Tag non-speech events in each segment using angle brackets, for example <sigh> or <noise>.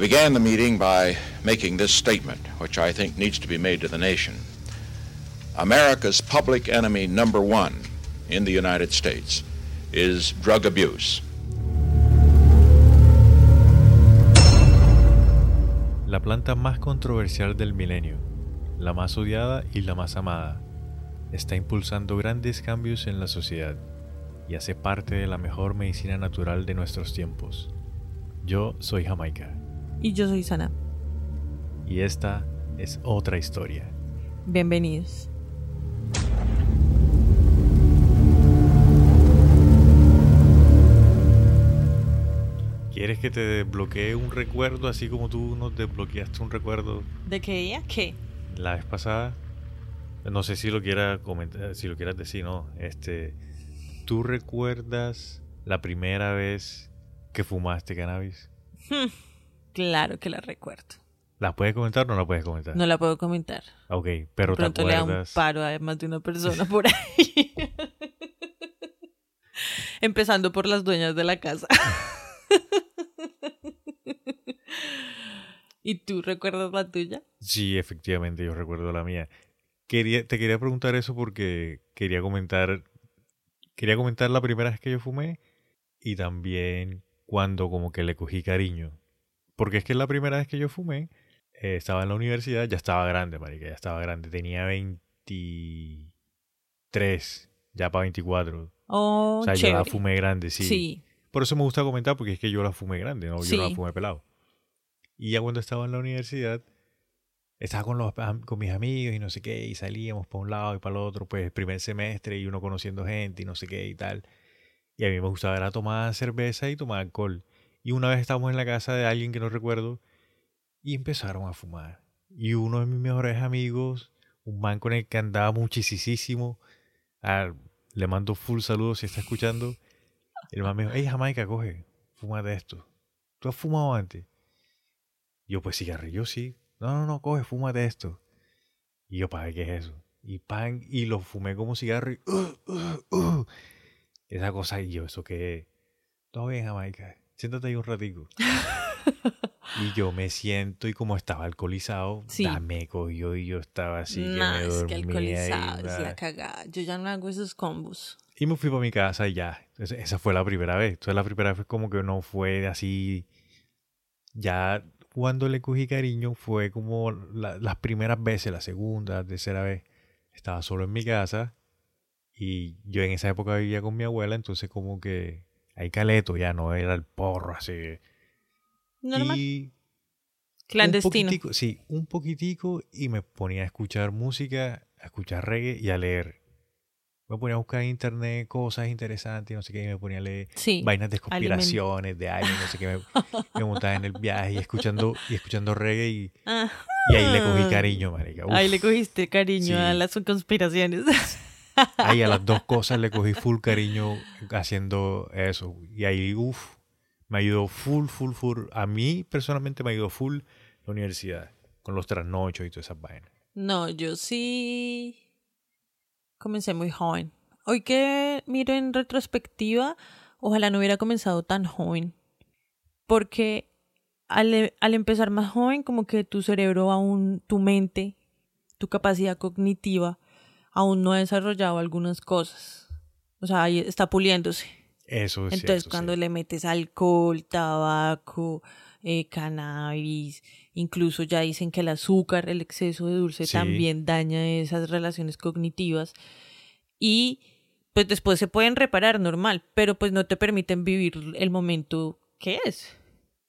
Began the meeting by making this statement, which I think needs to be made to the nation. America's public enemy number one in the United States is drug abuse. La planta más controversial del milenio, la más odiada y la más amada, está impulsando grandes cambios en la sociedad y hace parte de la mejor medicina natural de nuestros tiempos. Yo soy Jamaica. Y yo soy Sana. Y esta es otra historia. Bienvenidos. ¿Quieres que te desbloquee un recuerdo así como tú nos desbloqueaste un recuerdo? ¿De qué día? ¿Qué? La vez pasada. No sé si lo quieras comentar, si lo quieras decir, no. Este, ¿tú recuerdas la primera vez que fumaste cannabis? Hmm, claro que la recuerdo. ¿La puedes comentar o no la puedes comentar? No la puedo comentar. Ok, pero De pronto te le da un paro a más de una persona <laughs> por ahí. <laughs> Empezando por las dueñas de la casa. <laughs> ¿Y tú recuerdas la tuya? Sí, efectivamente, yo recuerdo la mía. Quería, te quería preguntar eso porque quería comentar, quería comentar la primera vez que yo fumé y también cuando como que le cogí cariño. Porque es que la primera vez que yo fumé, eh, estaba en la universidad, ya estaba grande, marica, ya estaba grande, tenía 23, ya para 24. Oh, o sea, yo la fumé grande, sí. Sí. Por eso me gusta comentar, porque es que yo la fumé grande, ¿no? Yo no la fumé pelado. Y ya cuando estaba en la universidad, estaba con, los, con mis amigos y no sé qué, y salíamos para un lado y para el otro, pues primer semestre y uno conociendo gente y no sé qué y tal. Y a mí me gustaba era tomar cerveza y tomar alcohol. Y una vez estábamos en la casa de alguien que no recuerdo y empezaron a fumar. Y uno de mis mejores amigos, un man con el que andaba muchísimo, ah, le mando full saludos si está escuchando. El man me dijo, hey Jamaica, coge, fuma de esto. ¿Tú has fumado antes? Y yo, pues cigarrillo sí. No, no, no, coge, fuma de esto. Y yo, ¿para qué es eso? Y pan, y lo fumé como cigarro y, uh, uh, uh. Esa cosa, y yo, ¿eso qué? Todo bien, Jamaica. Siéntate ahí un ratico. <laughs> y yo me siento y como estaba alcoholizado, Sí. me cogió y yo estaba así no, que me es que dormía alcoholizado es la cagada. Yo ya no hago esos combos. Y me fui para mi casa y ya. Esa fue la primera vez. Entonces la primera vez como que no fue así. Ya cuando le cogí cariño fue como la- las primeras veces, la segunda, tercera vez. Estaba solo en mi casa y yo en esa época vivía con mi abuela, entonces como que hay caleto, ya no era el porro así. Normal. Y Clandestino. un sí, un poquitico y me ponía a escuchar música, a escuchar reggae y a leer. Me ponía a buscar en internet cosas interesantes no sé qué, y me ponía a leer Sí. vainas de conspiraciones, de aliens, no sé qué. Me, <laughs> me montaba en el viaje y escuchando, y escuchando reggae y, Ah. y ahí le cogí cariño, marica. Uf. Ahí le cogiste cariño Sí. a las conspiraciones. Ahí a las dos cosas le cogí full cariño haciendo eso. Y ahí, uff, me ayudó full, full, full. A mí personalmente me ayudó full la universidad, con los trasnochos y todas esas vainas. No, yo sí comencé muy joven. Hoy que miro en retrospectiva, ojalá no hubiera comenzado tan joven. Porque al, e- al empezar más joven, como que tu cerebro aún, tu mente, tu capacidad cognitiva, aún no ha desarrollado algunas cosas. O sea, ahí está puliéndose. Eso es Entonces, cierto, cuando sí. le metes alcohol, tabaco, eh, cannabis, incluso ya dicen que el azúcar, el exceso de dulce Sí. también daña esas relaciones cognitivas. Y pues después se pueden reparar normal, pero pues no te permiten vivir el momento que es,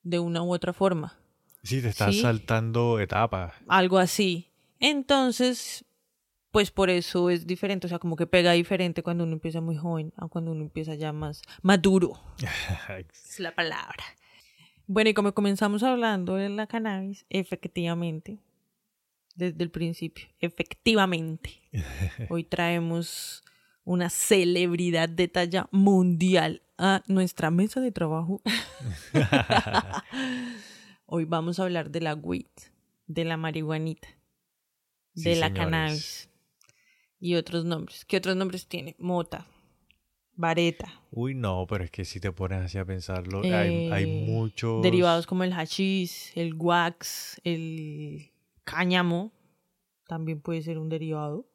de una u otra forma. Sí, te estás Sí. saltando etapas. Algo así. Entonces, pues por eso es diferente, o sea, como que pega diferente cuando uno empieza muy joven a cuando uno empieza ya más maduro. <laughs> es la palabra. Bueno, y como comenzamos hablando de la cannabis, efectivamente, desde el principio, efectivamente, <laughs> hoy traemos una celebridad de talla mundial a nuestra mesa de trabajo. <laughs> hoy vamos a hablar de la weed, de la marihuanita, Sí, de la señores. cannabis y otros nombres. ¿Qué otros nombres tiene? Mota, vareta. Uy, no, pero es que si te pones así a pensarlo, hay, hay Eh, muchos... Derivados como el hachís, el wax, el cáñamo, también puede ser un derivado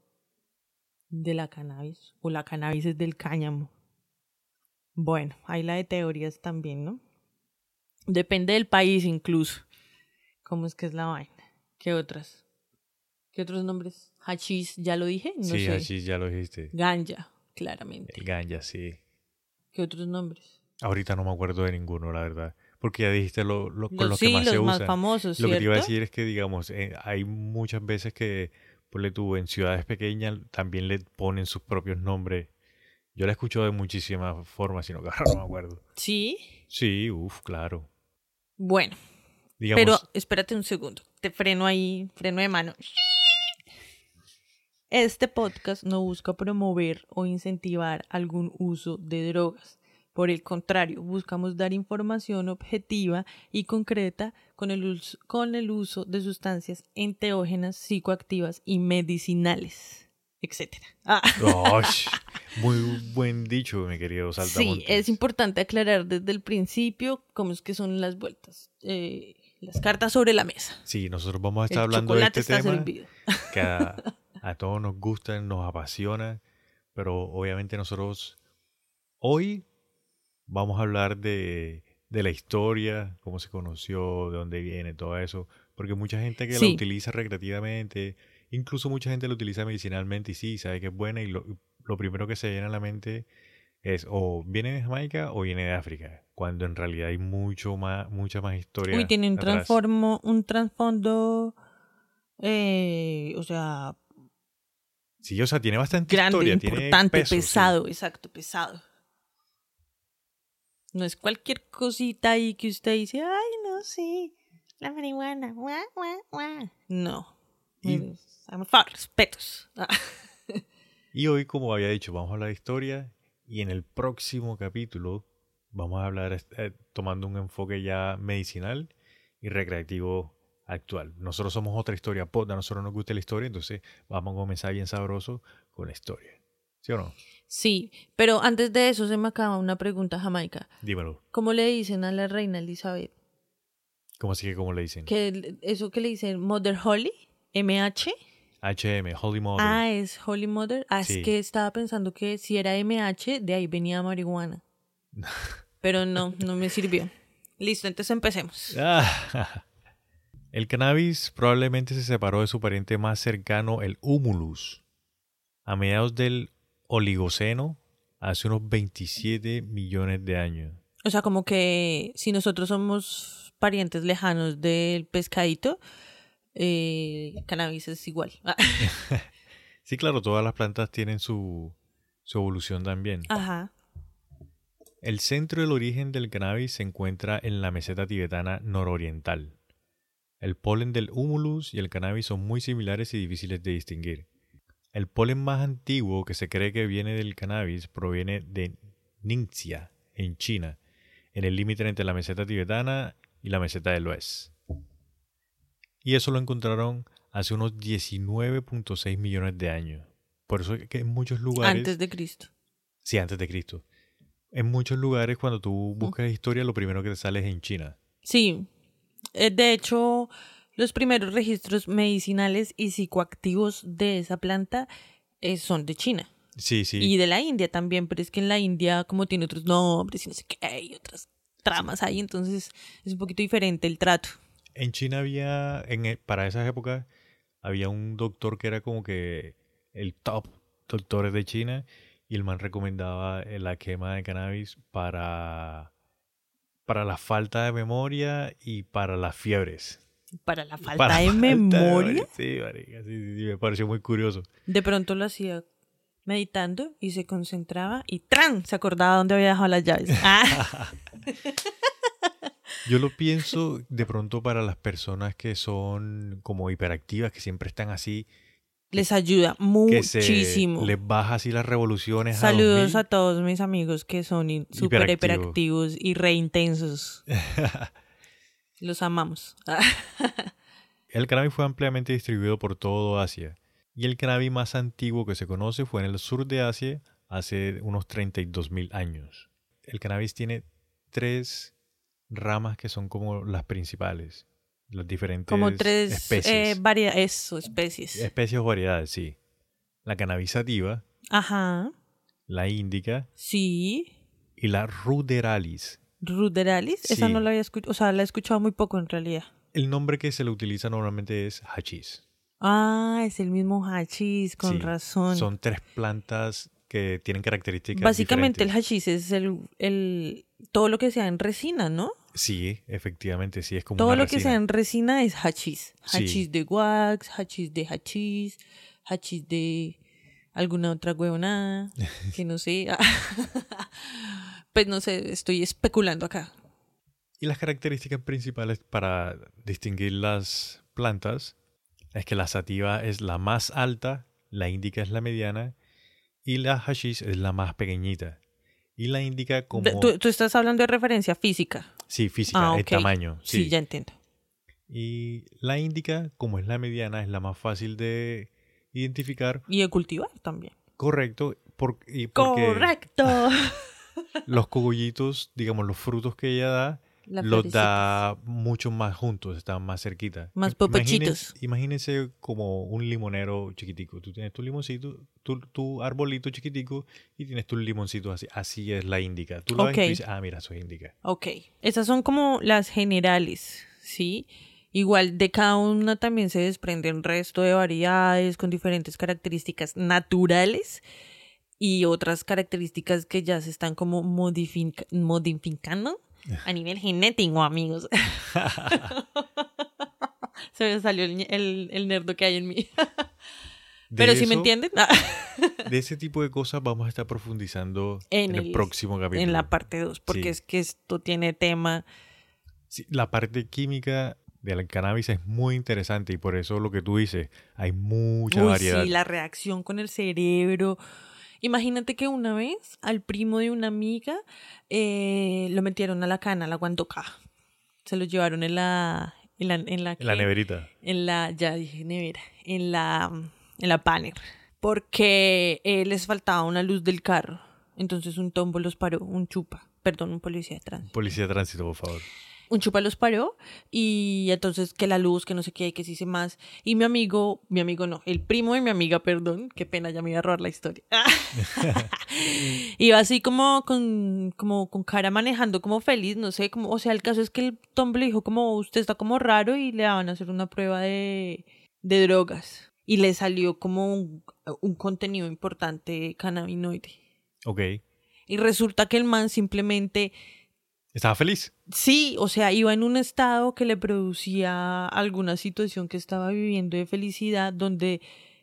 de la cannabis, o la cannabis es del cáñamo. Bueno, hay la de teorías también, ¿no? Depende del país incluso. ¿Cómo es que es la vaina? ¿Qué otras? ¿Qué otros nombres? Hachís, ya lo dije, no sí, sé. ya lo dijiste. Ganja, claramente. El ganja, sí. ¿Qué otros nombres? Ahorita no me acuerdo de ninguno, la verdad. Porque ya dijiste lo, lo- con Los, los sí, que más los se más usan. famosos, Lo que te iba a decir es que, digamos, eh, hay muchas veces que, ponle tú, en ciudades pequeñas también le ponen sus propios nombres. Yo la he escuchado de muchísimas formas, sino <laughs> que ahora no me acuerdo. Sí, Sí, uff, claro. bueno. Digamos, Pero espérate un segundo. Te freno ahí, freno de mano. Este podcast no busca promover o incentivar algún uso de drogas. Por el contrario, buscamos dar información objetiva y concreta con el uso, con el uso de sustancias enteógenas, psicoactivas y medicinales, etc. Ah. <laughs> Muy buen dicho, mi querido Sí, Saltamontes. es importante aclarar desde el principio cómo es que son las vueltas. Eh, las cartas sobre la mesa. Sí, nosotros vamos a El estar hablando de este tema servido. que <laughs> a, todos nos gusta, nos apasiona, pero obviamente nosotros hoy vamos a hablar de, de la historia, cómo se conoció, de dónde viene, todo eso, porque mucha gente que Sí. la utiliza recreativamente, incluso mucha gente la utiliza medicinalmente y sí, sabe que es buena y lo, lo primero que se viene a la mente es o viene de Jamaica o viene de África, cuando en realidad hay mucho más, mucha más historia. Uy, tiene un atrás. transformo, un trasfondo, eh, o sea, Sí, o sea, tiene bastante grande, historia, tiene importante, peso, sí. pesado, exacto, pesado. No es cualquier cosita ahí que usted dice, ay, no, sí, la marihuana, guau, guau, guau". No. Y- Es- por favor, respetos. Ah. <laughs> Y hoy, como había dicho, vamos a hablar de historia y en el próximo capítulo vamos a hablar eh, tomando un enfoque ya medicinal y recreativo actual. Nosotros somos otra historia pod, a nosotros nos gusta la historia, entonces vamos a comenzar bien sabroso con la historia. ¿Sí o no? Sí, pero antes de eso se me acaba una pregunta, Jamaica. Dímelo. ¿Cómo le dicen a la reina Elizabeth? ¿Cómo así que como le dicen? que eso que le dicen Mother Holly, MH. HM, Holy Mother. Ah, es Holy Mother. Ah, Sí. es que estaba pensando que si era MH, de ahí venía marihuana. <laughs> Pero no, no me sirvió. Listo, entonces empecemos. <laughs> El cannabis probablemente se separó de su pariente más cercano, el humulus, a mediados del Oligoceno, hace unos 27 millones de años. O sea, como que si nosotros somos parientes lejanos del pescadito, eh, cannabis es igual. <laughs> Sí, claro, todas las plantas tienen su, su evolución también. Ajá. El centro del origen del cannabis se encuentra en la meseta tibetana nororiental. El polen del humulus y el cannabis son muy similares y difíciles de distinguir. El polen más antiguo que se cree que viene del cannabis proviene de Ningxia, en China, en el límite entre la meseta tibetana y la meseta del oeste. Y eso lo encontraron hace unos 19.6 millones de años. Por eso es que en muchos lugares... Antes de Cristo. Sí, antes de Cristo. En muchos lugares, cuando tú buscas historia, lo primero que te sale es en China. Sí. Eh, De hecho, los primeros registros medicinales y psicoactivos de esa planta eh, son de China. Sí, sí. Y de la India también, pero es que en la India como tiene otros nombres y no sé qué, y otras tramas ahí, entonces es un poquito diferente el trato. En China había, en, e- para esas épocas, había un doctor que era como que el top doctores de China y el man recomendaba la quema de cannabis para, para la falta de memoria y para las fiebres. Para la falta Para de falta memoria, Sí, marica, sí, sí, sí, me pareció muy curioso. de pronto lo hacía meditando y se concentraba y ¡tran! se acordaba dónde había dejado las llaves. <laughs> Ah, <laughs> Yo lo pienso de pronto para las personas que son como hiperactivas, que siempre están así, les ayuda muchísimo. les baja así las revoluciones. Saludos a a todos mis amigos que son súper Hiperactivo. hiperactivos y re intensos. 2000. <laughs> Los amamos. El cannabis fue ampliamente distribuido por todo Asia. Y el cannabis más antiguo que se conoce fue en el sur de Asia, hace unos 32 mil años. El cannabis tiene tres ramas que son como las principales. Las diferentes Como tres especies. eh, varia- eso, especies. especies o variedades, sí. La cannabis sativa, Ajá. la índica Sí. y la ruderalis. Ruderalis. Esa no la había escuchado. O sea, la he escuchado muy poco en realidad. El nombre que se le utiliza normalmente es hachís. Ah, es el mismo hachís, con Sí, razón. Son tres plantas que tienen características Básicamente el hachís es el, el todo lo que sea en resina, ¿no? Sí, efectivamente, sí, es como Todo una lo que sea en resina es hachís. Sí. Hachís de wax, hachís de hachís, hachís de alguna otra huevonada, <laughs> que no sé. <laughs> pues no sé, estoy especulando acá. Y las características principales para distinguir las plantas es que la sativa es la más alta, la índica es la mediana y la hashish es la más pequeñita. Y la índica como... Tú, tú estás hablando de referencia física. Sí, física, Ah, el tamaño. Sí. Sí. ya entiendo. Y la índica, como es la mediana, es la más fácil de identificar. Y de cultivar también. Correcto. por- y porque Correcto. <laughs> los cogollitos, digamos, los frutos que ella da, La los da mucho más juntos, están más cerquita. Más popochitos. imagínense- Imagínense como un limonero chiquitico. Tú tienes tu limoncito, tu, tu arbolito chiquitico y tienes tus limoncitos así. Así es la índica. Tú la ves y dices, ah, mira, eso es índica. Ok, esas son como las generales, ¿sí? Igual de cada una también se desprenden resto de variedades con diferentes características naturales y otras características que ya se están como modific- modificando a nivel genético, amigos. <laughs> se me salió el, el, el nerdo que hay en mí. Pero si me entienden, De ese tipo de cosas vamos a estar profundizando en, En el, el- próximo capítulo. en la parte 2, porque Sí. es que esto tiene tema Sí, la parte química del cannabis es muy interesante y por eso lo que tú dices, hay mucha Uy, variedad. sí, la reacción con el cerebro. Imagínate que una vez al primo de una amiga eh, lo metieron a la cana, a la guandoca. Se lo llevaron en la... En la, en la, En la neverita. En la, ya dije nevera, en la, en la panel. Porque eh, les faltaba una luz del carro. Entonces un tombo los paró, un chupa, perdón, un policía de tránsito. Policía de tránsito, por favor. Un chupa los paró y entonces que la luz, que no sé qué, que sí sé más. Y mi amigo, mi amigo no, el primo de mi amiga, perdón, qué pena, ya me iba a robar la historia. <laughs> <laughs> Iba así como con, como con cara manejando como feliz, no sé, como, o sea, el caso es que el tombo le dijo como usted está como raro y le van a hacer una prueba de, de drogas. Y le salió como un, un contenido importante cannabinoide. Ok. Y resulta que el man simplemente ¿Estaba feliz? Sí, o sea, iba en un estado que le producía alguna situación que estaba viviendo de felicidad, donde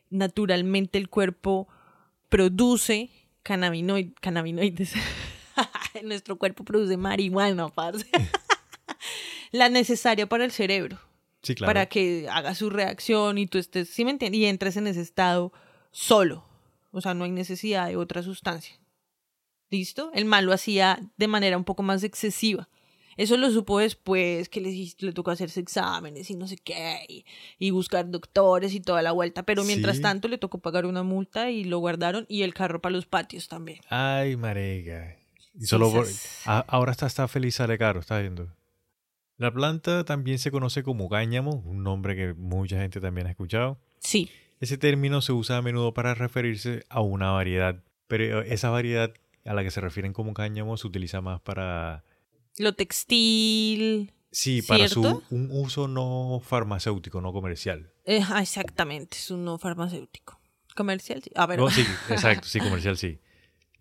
naturalmente el cuerpo produce cannabinoid- cannabinoides. <laughs> Nuestro cuerpo produce marihuana, parce. <laughs> La necesaria para el cerebro, Sí, claro. para que haga su reacción y tú estés, ¿sí me entiendes? Y entres en ese estado solo. O sea, no hay necesidad de otra sustancia. ¿Listo? El mal lo hacía de manera un poco más excesiva. Eso lo supo después que le, le tocó hacerse exámenes y no sé qué, y, y buscar doctores y toda la vuelta. Pero mientras Sí. tanto le tocó pagar una multa y lo guardaron y el carro para los patios también. Ay, marega. Y solo por- a- ahora está, está feliz, sale caro, está viendo. La planta también se conoce como cáñamo, un nombre que mucha gente también ha escuchado. Sí, Ese término se usa a menudo para referirse a una variedad, pero esa variedad a la que se refieren como cáñamo se utiliza más para lo textil. sí, para su un uso no farmacéutico, no comercial. eh, ah, exactamente, es un no farmacéutico. Comercial, sí. A ver, No, sí, <laughs> exacto, sí, comercial sí.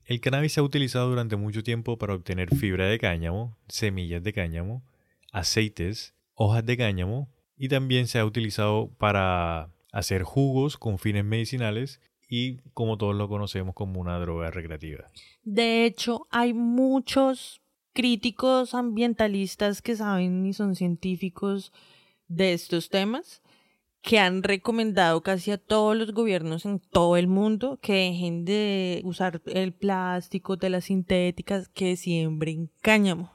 El cannabis se ha utilizado durante mucho tiempo para obtener fibra de cáñamo, semillas de cáñamo, aceites, hojas de cáñamo y también se ha utilizado para hacer jugos con fines medicinales y como todos lo conocemos como una droga recreativa. De hecho, hay muchos críticos ambientalistas que saben y son científicos de estos temas que han recomendado casi a todos los gobiernos en todo el mundo que dejen de usar el plástico de las sintéticas, que siembren cáñamo.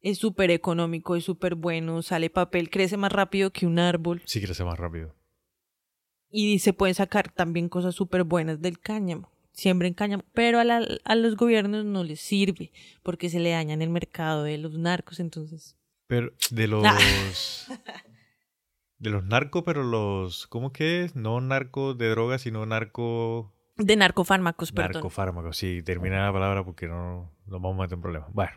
Es súper económico, es súper bueno, sale papel, crece más rápido que un árbol Sí crece más rápido. Y se pueden sacar también cosas súper buenas del cáñamo. siembren cáñamo, pero a, la- a los gobiernos no les sirve porque se le dañan el mercado de los narcos, entonces. Pero de <laughs> los. De los narcos, pero los. ¿Cómo que es? No narco de drogas, sino narco. De narcofármacos, perdón. Narcofármacos. Sí, termina la palabra porque no nos vamos a meter en problemas. Bueno.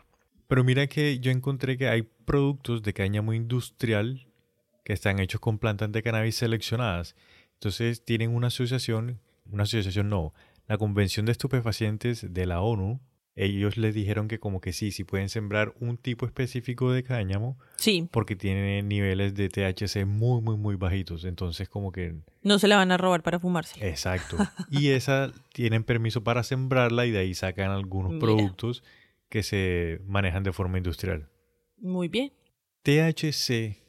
Pero mira que yo encontré que hay productos de cáñamo industrial que están hechos con plantas de cannabis seleccionadas. Entonces tienen una asociación, una asociación no, la Convención de Estupefacientes de la ONU. Ellos les dijeron que como que sí, sí pueden sembrar un tipo específico de cáñamo Sí, porque tiene niveles de THC muy, muy, muy bajitos. Entonces como que... no se la van a robar para fumarse. Exacto. <laughs> Y esa tienen permiso para sembrarla y de ahí sacan algunos Mira. productos que se manejan de forma industrial. Muy bien. THC,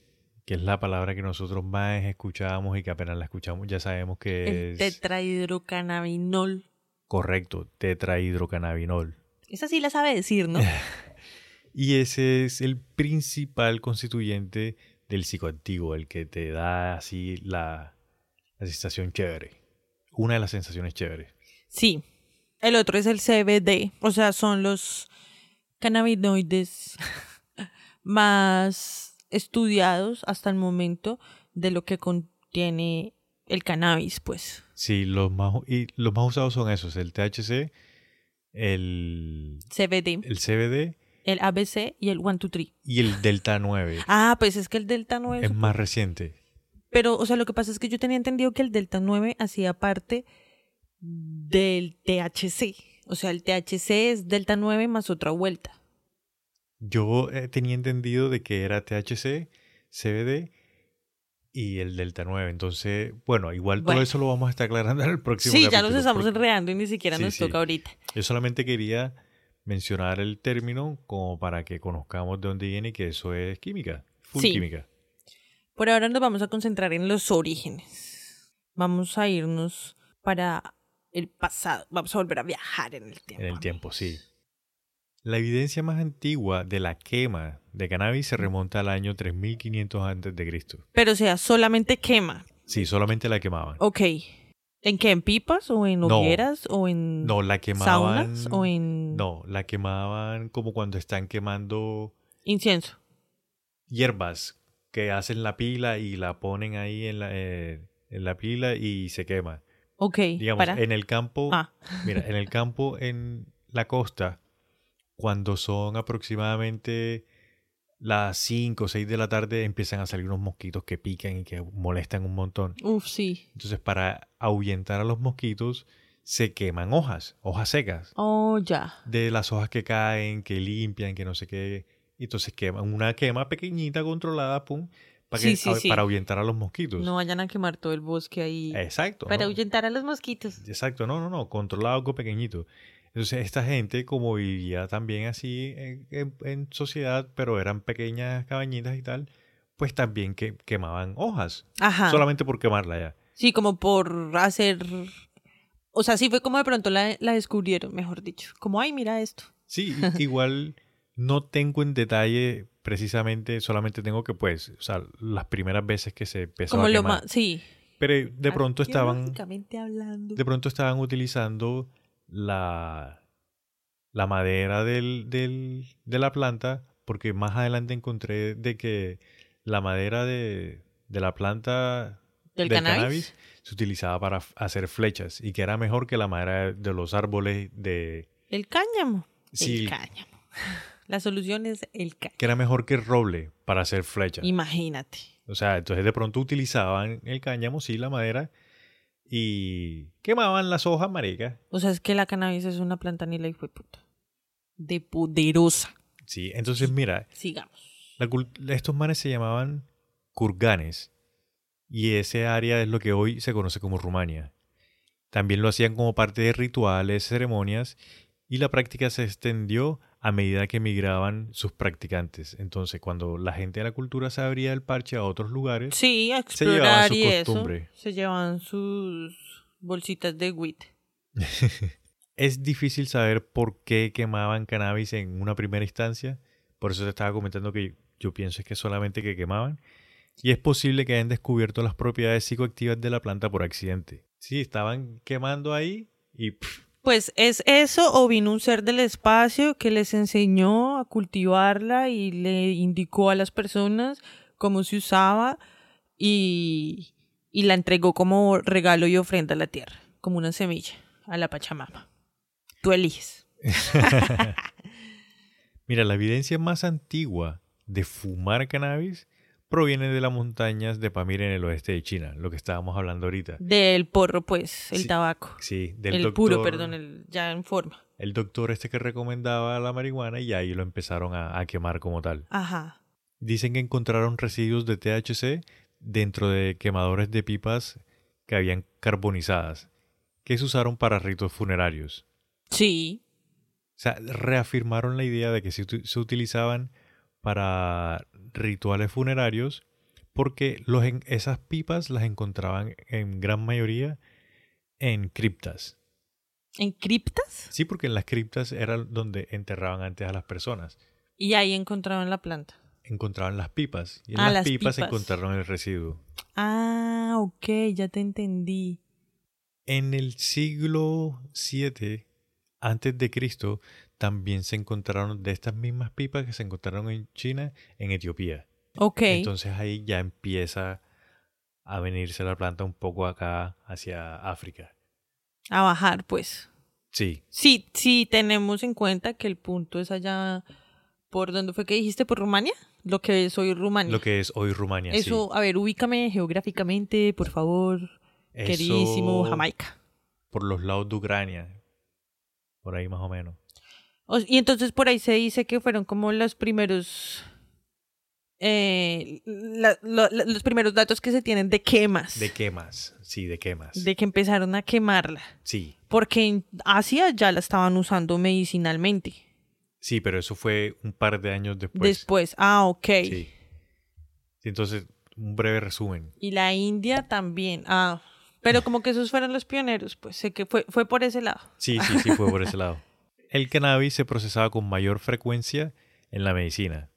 que es la palabra que nosotros más escuchábamos y que apenas la escuchamos ya sabemos que El es tetrahidrocannabinol. correcto, tetrahidrocannabinol. Esa sí la sabe decir, ¿no? <laughs> Y ese es el principal constituyente del psicoactivo, el que te da así la, la sensación chévere. Una de las sensaciones chéveres. Sí. El otro es el CBD. O sea, son los cannabinoides <laughs> más estudiados hasta el momento de lo que contiene el cannabis, pues. Sí, los más, y los más usados son esos, el THC, el, CBD, el CBD el ABC y el 1, 2, 3. y el Delta 9. <laughs> Ah, pues es que el Delta 9... es más reciente. Pero, o sea, lo que pasa es que yo tenía entendido que el Delta 9 hacía parte del THC. O sea, el THC es Delta 9 más otra vuelta. Yo eh, tenía entendido de que era THC, CBD y el Delta 9. Entonces, bueno, igual Bueno. todo eso lo vamos a estar aclarando en el próximo Sí, ya nos estamos porque enredando y ni siquiera Sí, nos sí. toca ahorita. Yo solamente quería mencionar el término como para que conozcamos de dónde viene y que eso es química, full Sí. química. Por ahora nos vamos a concentrar en los orígenes. Vamos a irnos para el pasado. Vamos a volver a viajar en el tiempo. En el tiempo, sí. La evidencia más antigua de la quema de cannabis se remonta al año 3500 antes de Cristo. Pero o sea, solamente quema. Sí, solamente la quemaban. Ok. ¿En qué? ¿En pipas? ¿O en No. hogueras? ¿O en No, la quemaban. saunas? ¿O en No, la quemaban como cuando están quemando incienso? hierbas que hacen la pila y la ponen ahí en la, eh, en la pila y se quema. Ok. Digamos, para. en el campo, Ah, mira, en el campo en la costa, cuando son aproximadamente las 5 o 6 de la tarde, empiezan a salir unos mosquitos que pican y que molestan un montón. uf, sí. Entonces, para ahuyentar a los mosquitos, se queman hojas, hojas secas. Oh, ya. de las hojas que caen, que limpian, que no sé qué. Entonces queman una quema pequeñita, controlada, pum, para, Sí, que, sí, a- sí. para ahuyentar a los mosquitos. No vayan a quemar todo el bosque ahí. Exacto. para ¿no? ahuyentar a los mosquitos. Exacto, no, no, no, controlado algo pequeñito. Entonces, esta gente, como vivía también así en, en- en sociedad, pero eran pequeñas cabañitas y tal, pues también que, quemaban hojas, Ajá. solamente por quemarla ya. Sí, como por hacer. O sea, sí fue como de pronto la, la descubrieron, mejor dicho. Como, ay, mira esto. Sí, <laughs> igual no tengo en detalle precisamente, solamente tengo que, pues, o sea, las primeras veces que se empezó Como a lo quemar. más. Sí. Pero de pronto estaban, hablando. de pronto estaban utilizando la, la madera del, del, de la planta, porque más adelante encontré de que la madera de, de la planta ¿Del cannabis? se utilizaba para hacer flechas y que era mejor que la madera de los árboles de... El cáñamo. Sí, El cáñamo. <laughs> La solución es el cáñamo. que era mejor que el roble para hacer flechas. Imagínate. O sea, entonces de pronto utilizaban el cáñamo, sí, la madera, y quemaban las hojas, marica. O sea, es que la cannabis es una planta ni la hijo de puta. De poderosa. Sí, entonces mira, Sigamos. la estos manes se llamaban kurganes, y ese área es lo que hoy se conoce como Rumania. También lo hacían como parte de rituales, ceremonias, y la práctica se extendió a medida que migraban sus practicantes. Entonces, cuando la gente de la cultura se abría el parche a otros lugares, Sí, a Se llevaban su eso. costumbre. Se llevan sus bolsitas de wheat. <laughs> Es difícil saber por qué quemaban cannabis en una primera instancia. Por eso te estaba comentando que yo pienso es que solamente que quemaban. Y es posible que hayan descubierto las propiedades psicoactivas de la planta por accidente. Sí, estaban quemando ahí y pff, Pues es eso o vino un ser del espacio que les enseñó a cultivarla y le indicó a las personas cómo se usaba y, y la entregó como regalo y ofrenda a la tierra, como una semilla a la Pachamama. Tú eliges. <laughs> Mira, la evidencia más antigua de fumar cannabis proviene de las montañas de Pamir en el oeste de China, lo que estábamos hablando ahorita. Del porro, pues, el tabaco. Sí, del el puro, perdón, el, ya en forma. El doctor este que recomendaba la marihuana y ahí lo empezaron a, a quemar como tal. Ajá. Dicen que encontraron residuos de THC dentro de quemadores de pipas que habían carbonizadas, que se usaron para ritos funerarios. Sí. O sea, reafirmaron la idea de que se, se utilizaban para rituales funerarios porque los, esas pipas las encontraban en gran mayoría en criptas. ¿En criptas? Sí, porque en las criptas era donde enterraban antes a las personas. Y ahí encontraban la planta. Encontraban las pipas. Y en Ah, las, las pipas, pipas. encontraron el residuo. Ah, ok, ya te entendí. En el siglo VII antes de Cristo también se encontraron de estas mismas pipas que se encontraron en China, en Etiopía. Ok. Entonces ahí ya empieza a venirse la planta un poco acá hacia África. a bajar, pues. Sí, Sí, sí, tenemos en cuenta que el punto es allá. ¿Por dónde fue que dijiste? ¿Por Rumania? Lo que es hoy Rumania. lo que es hoy Rumania. sí. Eso, a ver, ubícame geográficamente, por favor. Queridísimo Eso Jamaica. Por los lados de Ucrania. Por ahí más o menos. Y entonces por ahí se dice que fueron como los primeros. eh, la- lo- la- los primeros datos que se tienen de quemas. ¿De quemas? Sí, de quemas. de que empezaron a quemarla. Sí, Porque en Asia ya la estaban usando medicinalmente. sí, pero eso fue un par de años después. Después, ah, ok. Sí. Sí, Entonces, un breve resumen. Y la India también. Ah, pero como que esos fueron los pioneros, pues sé que fue, fue por ese lado. Sí, sí, sí, fue por ese lado. <laughs> El cannabis se procesaba con mayor frecuencia en la medicina.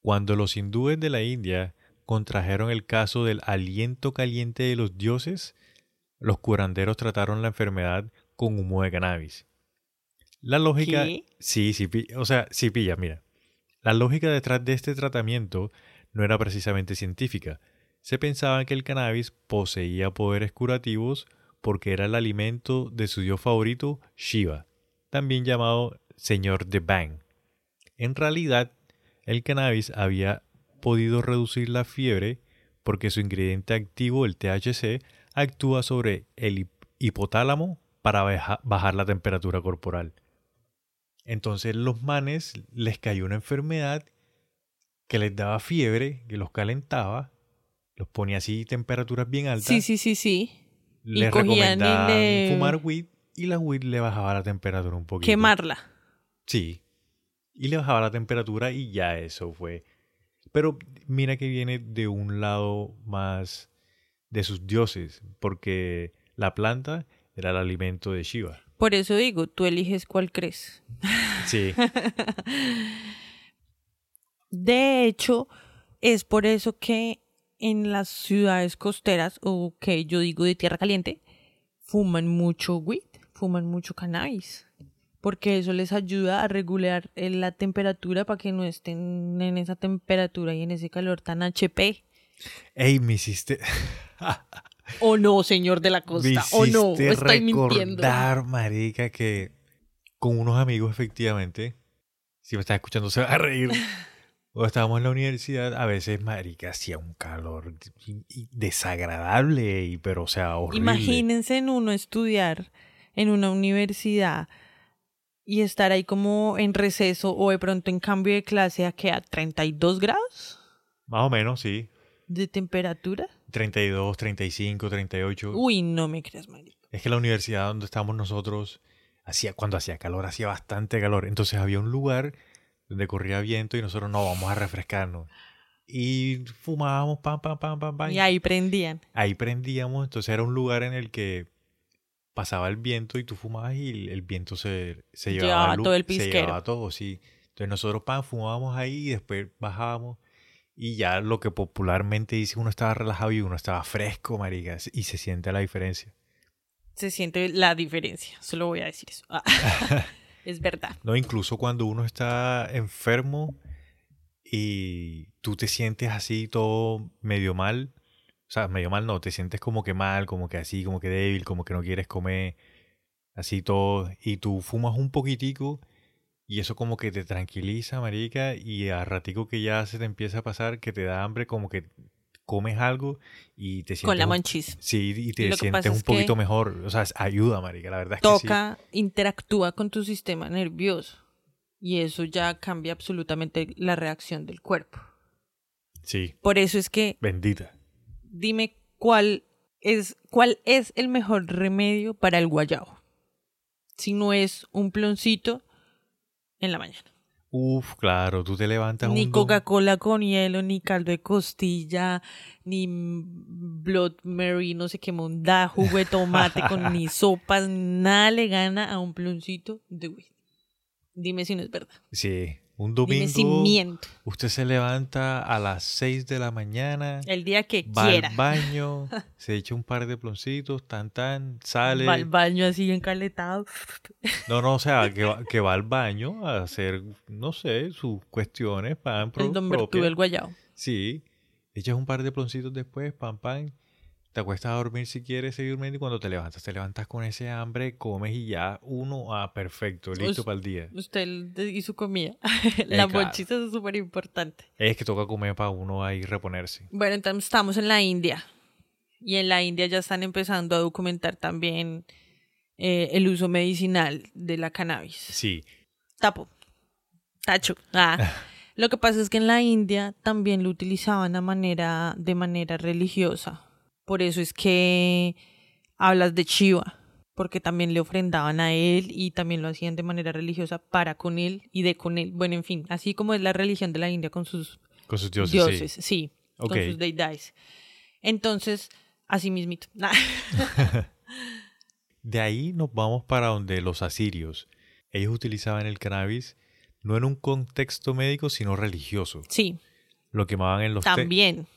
Cuando los hindúes de la India contrajeron el caso del aliento caliente de los dioses, los curanderos trataron la enfermedad con humo de cannabis. La lógica... ¿Qué? Sí, sí, o sea, sí pilla, mira. La lógica detrás de este tratamiento no era precisamente científica. Se pensaba que el cannabis poseía poderes curativos porque era el alimento de su dios favorito, Shiva, también llamado Señor de Bang. En realidad, el cannabis había podido reducir la fiebre porque su ingrediente activo, el THC, actúa sobre el hip- hipotálamo para baja- bajar la temperatura corporal. Entonces los manes les cayó una enfermedad que les daba fiebre, que los calentaba, los ponía así temperaturas bien altas. Sí, sí, sí, sí. Les y recomendaban le- fumar weed y la weed le bajaba la temperatura un poquito. Quemarla. Sí. Y le bajaba la temperatura y ya eso fue. Pero mira que viene de un lado más de sus dioses, porque la planta era el alimento de Shiva. Por eso digo, tú eliges cuál crees. Sí, <laughs> De hecho, es por eso que en las ciudades costeras, o que yo digo de tierra caliente, fuman mucho weed, fuman mucho cannabis. Porque eso les ayuda a regular eh, la temperatura para que no estén en esa temperatura y en ese calor tan HP. Ey, me hiciste, <laughs> O no, señor de la costa. O no, hiciste estoy mintiendo. recordar, marica, que con unos amigos, efectivamente, si me estás escuchando se va a reír. <laughs> O estábamos en la universidad, a veces, marica, hacía un calor desagradable, pero, o sea, horrible. Imagínense en uno estudiar en una universidad y estar ahí como en receso o de pronto en cambio de clase a que a 32 grados Más o menos, sí. de temperatura. 32, 35, 38. Uy, no me creas, marico. Es que la universidad donde estábamos nosotros, hacía, cuando hacía calor, hacía bastante calor. Entonces había un lugar donde corría viento y nosotros no, vamos a refrescarnos. Y fumábamos, pam, pam, pam, pam, pam. Y ahí prendían. Ahí prendíamos, entonces era un lugar en el que pasaba el viento y tú fumabas y el, viento se, se llevaba, todo el Se pisquero. llevaba todo, sí. Entonces nosotros pan, fumábamos ahí y después bajábamos y ya lo que popularmente dice uno estaba relajado y uno estaba fresco, marica, y se siente la diferencia. se siente la diferencia. Solo voy a decir eso. Ah, <laughs> es verdad. No, incluso cuando uno está enfermo y tú te sientes así todo medio mal, o sea, medio mal no, te sientes como que mal, como que así, como que débil, como que no quieres comer, así todo, y tú fumas un poquitico y eso como que te tranquiliza, marica, y a ratico que ya se te empieza a pasar, que te da hambre, como que comes algo y te sientes... Con la manchis. Sí, y te lo que sientes un que poquito mejor, o sea, ayuda, marica, la verdad es que sí. Toca, interactúa con tu sistema nervioso. Y eso ya cambia absolutamente la reacción del cuerpo. Sí, Por eso es que bendita. Dime cuál es, cuál es el mejor remedio para el guayabo. Si no es un ploncito en la mañana. Uf, claro, tú te levantas Ni Coca-Cola con hielo, ni caldo de costilla, ni Blood Mary, no sé qué monda, jugo de tomate con <laughs> ni sopas, nada le gana a un ploncito de. Dime si no es verdad. Sí, un domingo usted se levanta a las 6 de la mañana, El día que va quiera. al baño, <laughs> se echa un par de ploncitos, tan tan, sale. Va al baño así encaletado. No, no, o sea, <laughs> que va, que va al baño a hacer, no sé, sus cuestiones, pan pro- El don Bertú del guayabo. Sí, echas un par de ploncitos después, pam, pam, te acuestas a dormir si quieres seguir durmiendo y cuando te levantas, te levantas con ese hambre, comes y ya uno, ah, perfecto, listo para el día. Usted y su comida. <laughs> La claro. mochita es súper importante. Es que toca comer para uno ahí reponerse. Bueno, entonces estamos en la India. Y en la India ya están empezando a documentar también eh, el uso medicinal de la cannabis. Sí, Tapo. Tacho. Ah. <laughs> Lo que pasa es que en la India también lo utilizaban a manera, de manera religiosa. Por eso es que hablas de Shiva, porque también le ofrendaban a él y también lo hacían de manera religiosa para con él y de con él. Bueno, en fin, así como es la religión de la India con sus con sus dioses, dioses, sí. con sus deidades. Entonces, así mismito. <laughs> De ahí nos vamos para donde los asirios. Ellos utilizaban el cannabis no en un contexto médico, sino religioso. sí, Lo quemaban en los también.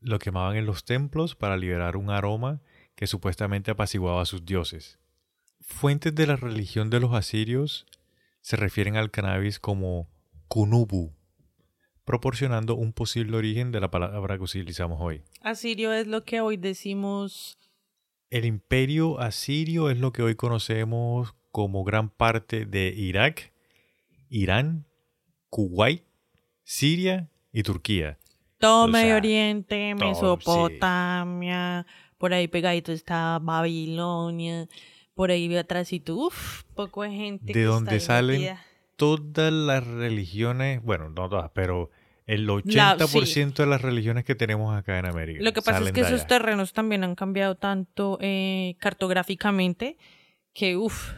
Lo quemaban en los templos para liberar un aroma que supuestamente apaciguaba a sus dioses. Fuentes de la religión de los asirios se refieren al cannabis como kunubu, proporcionando un posible origen de la palabra que utilizamos hoy. Asirio es lo que hoy decimos El imperio asirio es lo que hoy conocemos como gran parte de Irak, Irán, Kuwait, Siria y Turquía. Todo O sea, Medio Oriente, todo, Mesopotamia, por ahí pegadito está Babilonia, por ahí atrásito, uff, poco de gente. De que está donde ahí salen metida. Todas las religiones, bueno, no todas, pero el La- 80% de las religiones que tenemos acá en América. Lo que pasa es que esos terrenos también han cambiado tanto eh, cartográficamente que, uff,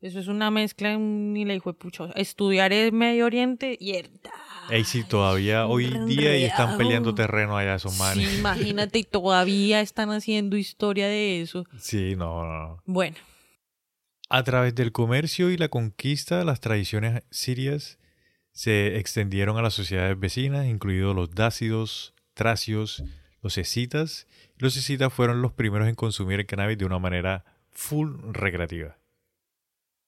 eso es una mezcla, ni la hijo de pucha. Estudiar el Medio Oriente, mierda. Ey, sí, todavía hoy día y están peleando terreno allá esos manes. Sí, imagínate, y <laughs> todavía están haciendo historia de eso. Sí, no, no. Bueno, A través del comercio y la conquista, las tradiciones sirias se extendieron a las sociedades vecinas, incluidos los dácidos, tracios, los escitas. Los escitas fueron los primeros en consumir el cannabis de una manera full recreativa.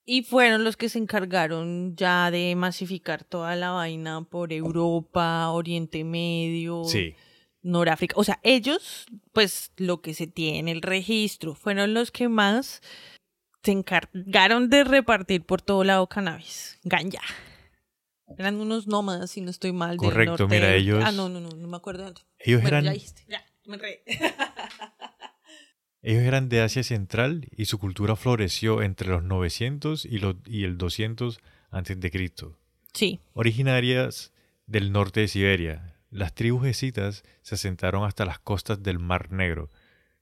Y fueron los que se encargaron ya de masificar toda la vaina por Europa, Oriente Medio, Sí, Noráfrica. O sea, ellos, pues lo que se tiene, el registro, fueron los que más se encargaron de repartir por todo lado cannabis. Ganja. Eran unos nómadas, si no estoy mal. del Correcto, norte mira, ellos- Ah, no, no, no, no me acuerdo de dónde. ellos Bueno, eran, ya dijiste, ya, me enredé. <laughs> ellos eran de Asia Central y su cultura floreció entre los 900 y, los, y el 200 antes de Cristo. Sí, originarias del norte de Siberia. Las tribus escitas se asentaron hasta las costas del Mar Negro,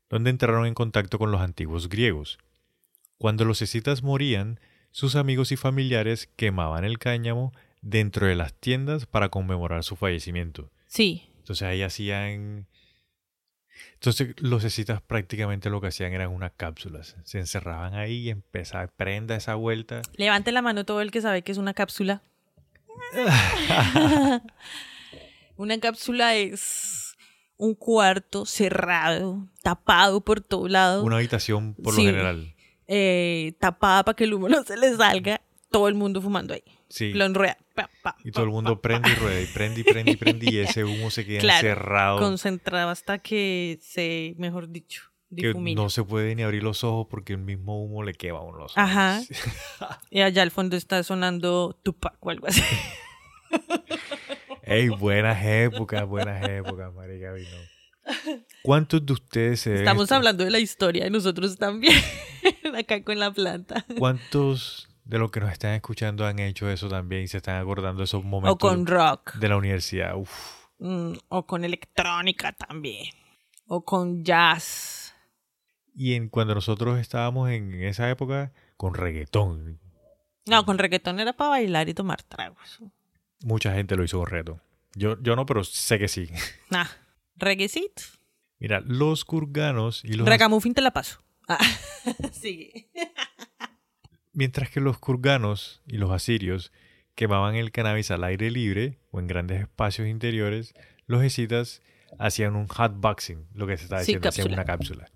donde entraron en contacto con los antiguos griegos. Cuando los escitas morían, sus amigos y familiares quemaban el cáñamo dentro de las tiendas para conmemorar su fallecimiento. sí. Entonces ahí hacían... Entonces los escitas prácticamente lo que hacían eran unas cápsulas. Se encerraban ahí y empezaba, prenda esa vuelta. Levante la mano todo el que sabe que es una cápsula. <laughs> una cápsula es un cuarto cerrado, tapado por todo lado. Una habitación por lo general. Eh, tapada para que el humo no se le salga, todo el mundo fumando ahí. Sí. Lo y todo el mundo prende y rueda, y prende y prende y prende, y ese humo se queda encerrado. Concentrado hasta que se, mejor dicho, difumina. Que no se puede ni abrir los ojos porque el mismo humo le quema a uno los ojos. Ajá. <laughs> y allá al fondo está sonando Tupac o algo así. <laughs> Ey, buenas épocas, buenas épocas, María vino. ¿Cuántos de ustedes se Estamos hablando de la historia de nosotros también, <laughs> acá con la planta. ¿Cuántos de los que nos están escuchando han hecho eso también y se están acordando de esos momentos? O con rock. De la universidad, mm, o con electrónica también. O con jazz. Y en, cuando nosotros estábamos en esa época, con reggaetón. No, con reggaetón era para bailar y tomar tragos. Mucha gente lo hizo con reggaetón. Yo, yo no, pero sé que sí. <laughs> Ah, reguecito. Mira, los kurganos y los... Regamufín te la paso. Ah, <laughs> sigue. <laughs> Mientras que los kurganos y los asirios quemaban el cannabis al aire libre o en grandes espacios interiores, los escitas hacían un hotboxing, lo que se está diciendo, hacían una cápsula.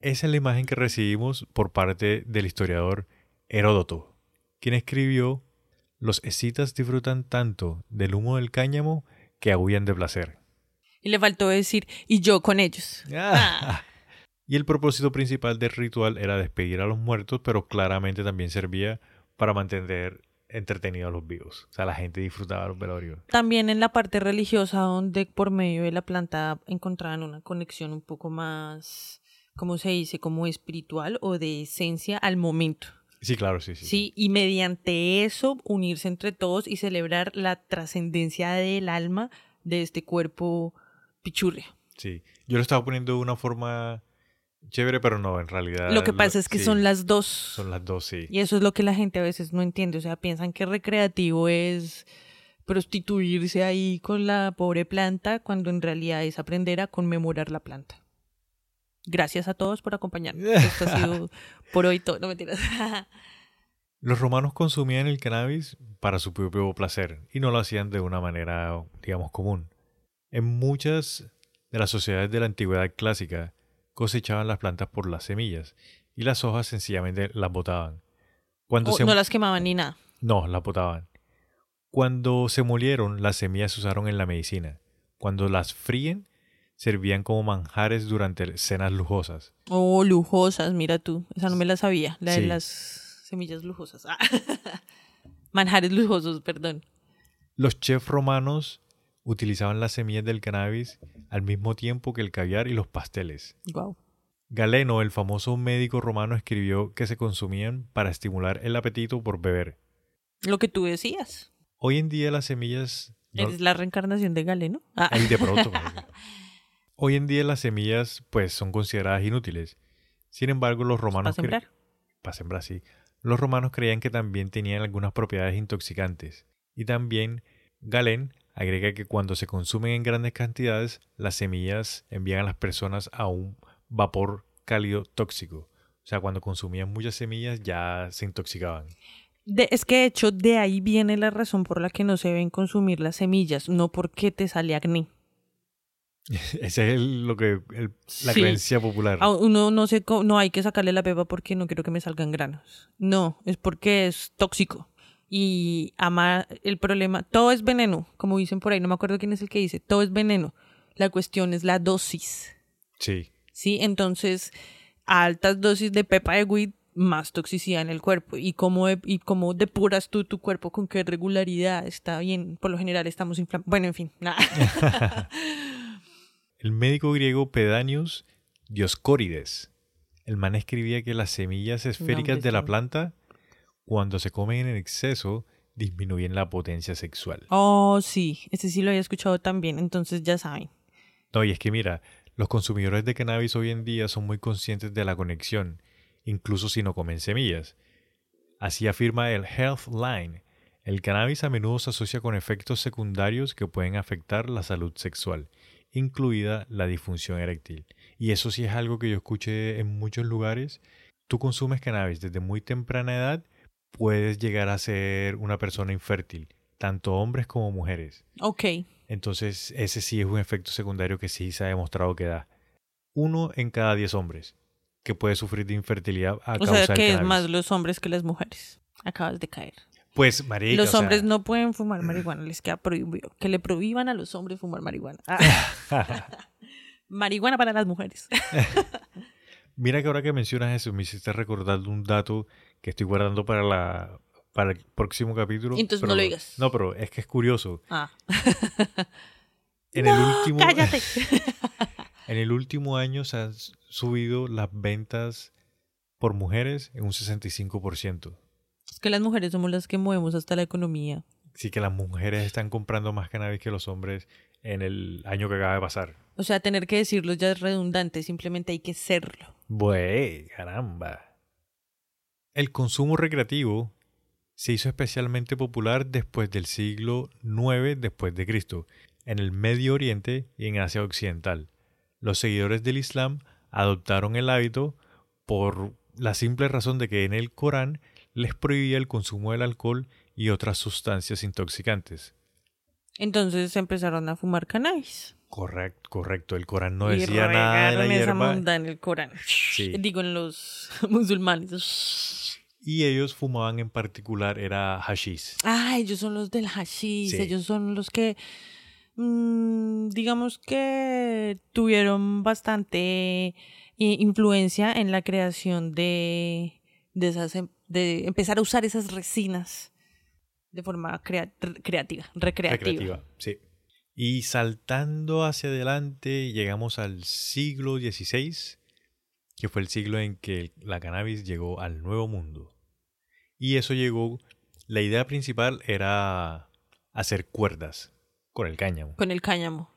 Esa es la imagen que recibimos por parte del historiador Heródoto, quien escribió Los escitas disfrutan tanto del humo del cáñamo que aullan de placer. Y le faltó decir, y yo con ellos. <laughs> Ah. Y el propósito principal del ritual era despedir a los muertos, pero claramente también servía para mantener entretenidos a los vivos. O sea, la gente disfrutaba los velorios. También en la parte religiosa, donde por medio de la planta encontraban una conexión un poco más, ¿cómo se dice? Como espiritual o de esencia al momento. Sí, claro, sí, sí. Sí, y mediante eso unirse entre todos y celebrar la trascendencia del alma de este cuerpo pichurria. Sí, yo lo estaba poniendo de una forma Chévere, pero no, en realidad. Lo que pasa es que son las dos. Son las dos, sí. Y eso es lo que la gente a veces no entiende. O sea, piensan que recreativo es prostituirse ahí con la pobre planta, cuando en realidad es aprender a conmemorar la planta. Gracias a todos por acompañarnos. <laughs> Esto ha sido por hoy todo. No mentiras. <laughs> Los romanos consumían el cannabis para su propio placer y no lo hacían de una manera, digamos, común. En muchas de las sociedades de la antigüedad clásica, cosechaban las plantas por las semillas y las hojas sencillamente las botaban. Cuando No las quemaban ni nada. No, las botaban. Cuando se molieron, las semillas se usaron en la medicina. Cuando las fríen, servían como manjares durante cenas lujosas. Oh, lujosas, mira tú. Esa no me la sabía, la de las semillas lujosas. Ah. <laughs> manjares lujosos, perdón. Los chefs romanos utilizaban las semillas del cannabis al mismo tiempo que el caviar y los pasteles. Galeno, el famoso médico romano, escribió que se consumían para estimular el apetito por beber. Lo que tú decías. Hoy en día las semillas... ¿Es la reencarnación de Galeno? Ah. de pronto. <laughs> Hoy en día las semillas pues son consideradas inútiles. Sin embargo, los romanos... Para sembrar. Para sembrar, sí. Los romanos creían que también tenían algunas propiedades intoxicantes. Y también Galén agrega que cuando se consumen en grandes cantidades, las semillas envían a las personas a un vapor cálido tóxico. O sea, cuando consumían muchas semillas ya se intoxicaban. es que de hecho de ahí viene la razón por la que no se deben consumir las semillas, no porque te sale acné. <laughs> Esa es lo que la creencia popular. Uno no sé no hay que sacarle la pepa porque no quiero que me salgan granos. No, es porque es tóxico y ama el problema. Todo es veneno, como dicen por ahí, no me acuerdo quién es el que dice, todo es veneno. La cuestión es la dosis. Sí. Sí, entonces, a altas dosis de pepa de weed, más toxicidad en el cuerpo. ¿Y cómo, y cómo depuras tú tu cuerpo? ¿Con qué regularidad? Está bien, por lo general estamos inflamados. Bueno, en fin, nada. <laughs> el médico griego Pedanius Dioscórides. El man escribía que las semillas esféricas de la planta cuando se comen en exceso, disminuyen la potencia sexual. Oh, sí, ese sí lo había escuchado también, entonces ya saben. No, y es que mira, los consumidores de cannabis hoy en día son muy conscientes de la conexión, incluso si no comen semillas. Así afirma el Health Line. El cannabis a menudo se asocia con efectos secundarios que pueden afectar la salud sexual, incluida la disfunción eréctil. Y eso sí es algo que yo escuché en muchos lugares. Tú consumes cannabis desde muy temprana edad puedes llegar a ser una persona infértil, tanto hombres como mujeres. Ok. Entonces, ese sí es un efecto secundario que sí se ha demostrado que da. Uno en cada diez hombres que puede sufrir de infertilidad a O causa sea del que es más los hombres que las mujeres. Acabas de caer. Pues, marica, Los sea, hombres no pueden fumar marihuana, les queda prohibido. Que le prohíban a los hombres fumar marihuana. Ah. <laughs> marihuana para las mujeres. <laughs> Mira que ahora que mencionas eso, me hiciste recordar un dato que estoy guardando para la para el próximo capítulo. Entonces pero- no lo digas. No, pero es que es curioso. Ah, <laughs> En el último cállate. <laughs> en el último año se han subido las ventas por mujeres en un 65%. Es que las mujeres somos las que movemos hasta la economía. Así que las mujeres están comprando más cannabis que los hombres en el año que acaba de pasar. O sea, tener que decirlo ya es redundante, simplemente hay que serlo. Bue, caramba. El consumo recreativo se hizo especialmente popular después del siglo IX después de Cristo, en el Medio Oriente y en Asia Occidental. Los seguidores del Islam adoptaron el hábito por la simple razón de que en el Corán les prohibía el consumo del alcohol y otras sustancias intoxicantes. Entonces empezaron a fumar cannabis. Correcto, correcto. El Corán no y decía nada de la esa hierba en el Corán. Sí. Digo, en los <laughs> musulmanes. Y ellos fumaban en particular era hashish. Ah, ellos son los del hashish. Sí. Ellos son los que, mm, digamos que tuvieron bastante eh, influencia en la creación de, de, esas, em- de empezar a usar esas resinas de forma crea- re- creativa, recreativa. recreativa. Sí. Y saltando hacia adelante, llegamos al siglo XVI, que fue el siglo en que la cannabis llegó al Nuevo Mundo. Y eso llegó, la idea principal era hacer cuerdas con el cáñamo. Con el cáñamo.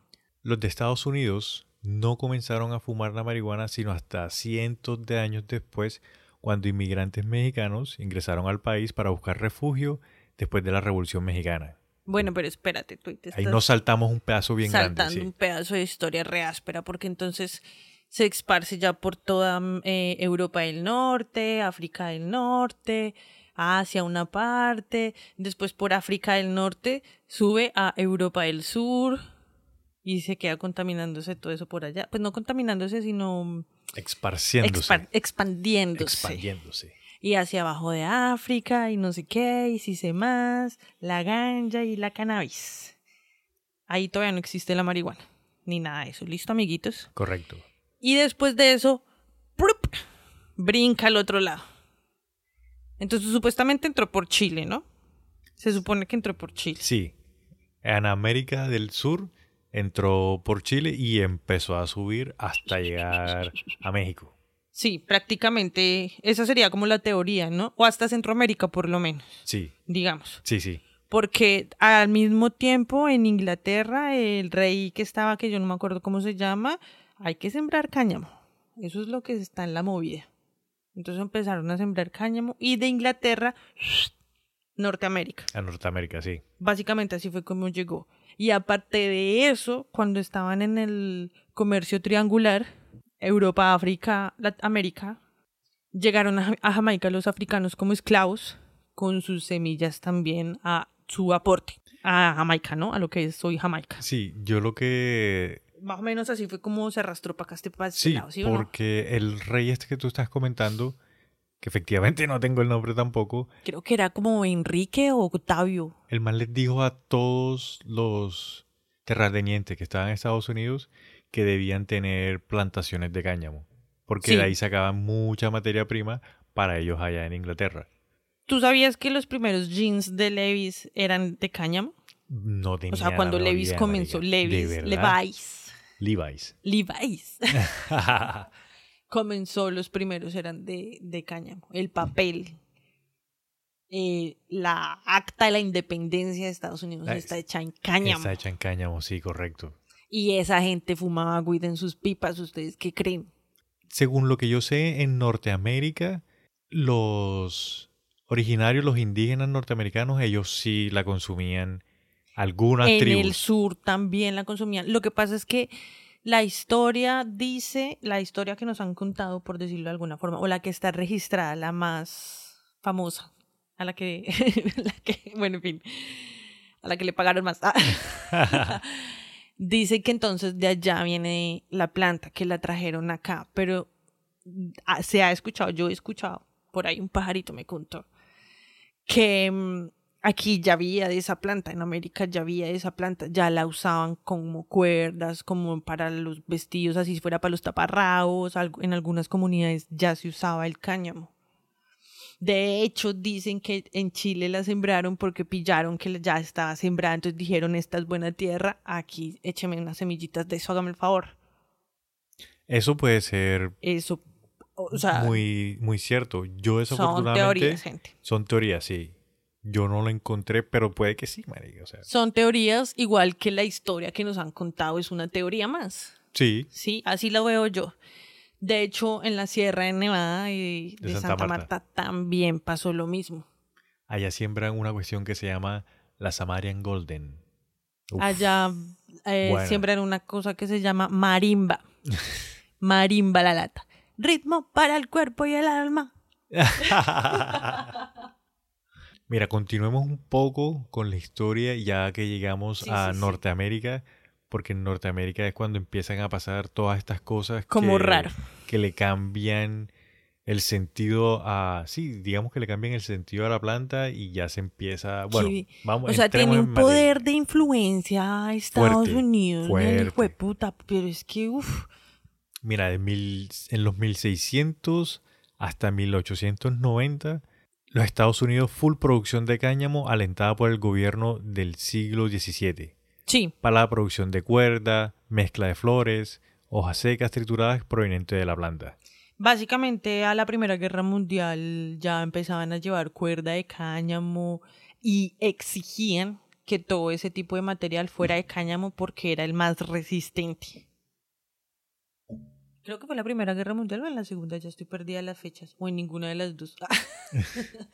Los de Estados Unidos no comenzaron a fumar la marihuana sino hasta cientos de años después, cuando inmigrantes mexicanos ingresaron al país para buscar refugio después de la Revolución Mexicana. Bueno, pero espérate, tú te Ahí nos saltamos un pedazo bien saltando grande. sí. un pedazo de historia re áspera, porque entonces se esparce ya por toda mm, eh, Europa del Norte, África del Norte, Asia una parte, después por África del Norte sube a Europa del Sur y se queda contaminándose todo eso por allá. Pues no contaminándose, sino Esparciéndose. expa- expandiéndose. expandiéndose. Y hacia abajo de África y no sé qué, y si sé más, la ganja y la cannabis. Ahí todavía no existe la marihuana, ni nada de eso. ¿Listo, amiguitos? Correcto. Y después de eso, ¡prup! brinca al otro lado. Entonces supuestamente entró por Chile, ¿no? Se supone que entró por Chile. Sí. En América del Sur entró por Chile y empezó a subir hasta llegar a México. Sí, prácticamente esa sería como la teoría, ¿no? O hasta Centroamérica por lo menos, Sí, digamos. sí, sí. Porque al mismo tiempo en Inglaterra el rey que estaba, que yo no me acuerdo cómo se llama, hay que sembrar cáñamo. Eso es lo que está en la movida. Entonces empezaron a sembrar cáñamo y de Inglaterra, <sniffs> Norteamérica. A Norteamérica, sí. Básicamente así fue como llegó. Y aparte de eso, cuando estaban en el comercio triangular, Europa, África, América, llegaron a Jamaica los africanos como esclavos, con sus semillas también a su aporte a Jamaica, ¿no? A lo que es hoy Jamaica. Sí, yo lo que... Más o menos así fue como se arrastró para acá este, para este Sí, lado, ¿sí o no? porque el rey este que tú estás comentando, que efectivamente no tengo el nombre tampoco, Creo que era como Enrique o Octavio. el man les dijo a todos los terratenientes que estaban en Estados Unidos que debían tener plantaciones de cáñamo, porque Sí. de ahí sacaban mucha materia prima para ellos allá en Inglaterra. ¿Tú sabías que los primeros jeans de Levis eran de cáñamo? No tenía O sea, cuando Levis comenzó. Levis. Levi's, Levi's. Levi's, <laughs> <laughs> comenzó, los primeros eran de, de cáñamo. El papel, eh, la acta de la independencia de Estados Unidos está hecha en cáñamo. Está hecha en cáñamo, sí, correcto. Y esa gente fumaba weed en sus pipas, ¿ustedes qué creen? Según lo que yo sé, en Norteamérica, los originarios, los indígenas norteamericanos, ellos sí la consumían algunas en tribus. el sur también la consumían. Lo que pasa es que la historia dice, la historia que nos han contado, por decirlo de alguna forma, o la que está registrada, la más famosa, a la que, <laughs> la que bueno, en fin. a la que le pagaron más. <laughs> Dice que entonces de allá viene la planta, que la trajeron acá, pero ah, se ha escuchado, yo he escuchado, por ahí un pajarito me contó, que mm, aquí ya había de esa planta, en América ya había de esa planta, ya la usaban como cuerdas, como para los vestidos, así fuera para los taparrabos, en algunas comunidades ya se usaba el cáñamo. De hecho, dicen que en Chile la sembraron porque pillaron que ya estaba sembrada, entonces dijeron, esta es buena tierra, aquí écheme unas semillitas de eso, hágame el favor. Eso puede ser eso, o sea, muy, muy cierto. Yo desafortunadamente... Son teorías, gente. Son teorías, sí. Yo no lo encontré, pero puede que sí, María. O sea. Son teorías igual que la historia que nos han contado es una teoría más. Sí. Sí, así lo veo yo. De hecho, en la Sierra de Nevada y de, Santa, Marta. también pasó lo mismo. Allá siembran una cuestión que se llama la Samarian Golden. Allá eh, siembran una cosa que se llama marimba. <laughs> marimba la lata. Ritmo para el cuerpo y el alma. <laughs> Mira, continuemos un poco con la historia ya que llegamos a Norteamérica, porque en Norteamérica es cuando empiezan a pasar todas estas cosas como que, raro. que le cambian el sentido a sí, digamos que le cambian el sentido a la planta y ya se empieza, bueno, vamos O sea, tiene un poder de influencia a Estados Unidos, puta, pero es que uff. Mira, de mil, en los 1600 hasta 1890 los Estados Unidos full producción de cáñamo alentada por el gobierno del siglo XVII. Sí. Para la producción de cuerda, mezcla de flores, hojas secas trituradas provenientes de la planta. Básicamente a la Primera Guerra Mundial ya empezaban a llevar cuerda de cáñamo y exigían que todo ese tipo de material fuera de cáñamo porque era el más resistente. Creo que fue la Primera Guerra Mundial o en la Segunda, ya estoy perdida en las fechas, o en ninguna de las dos. <laughs>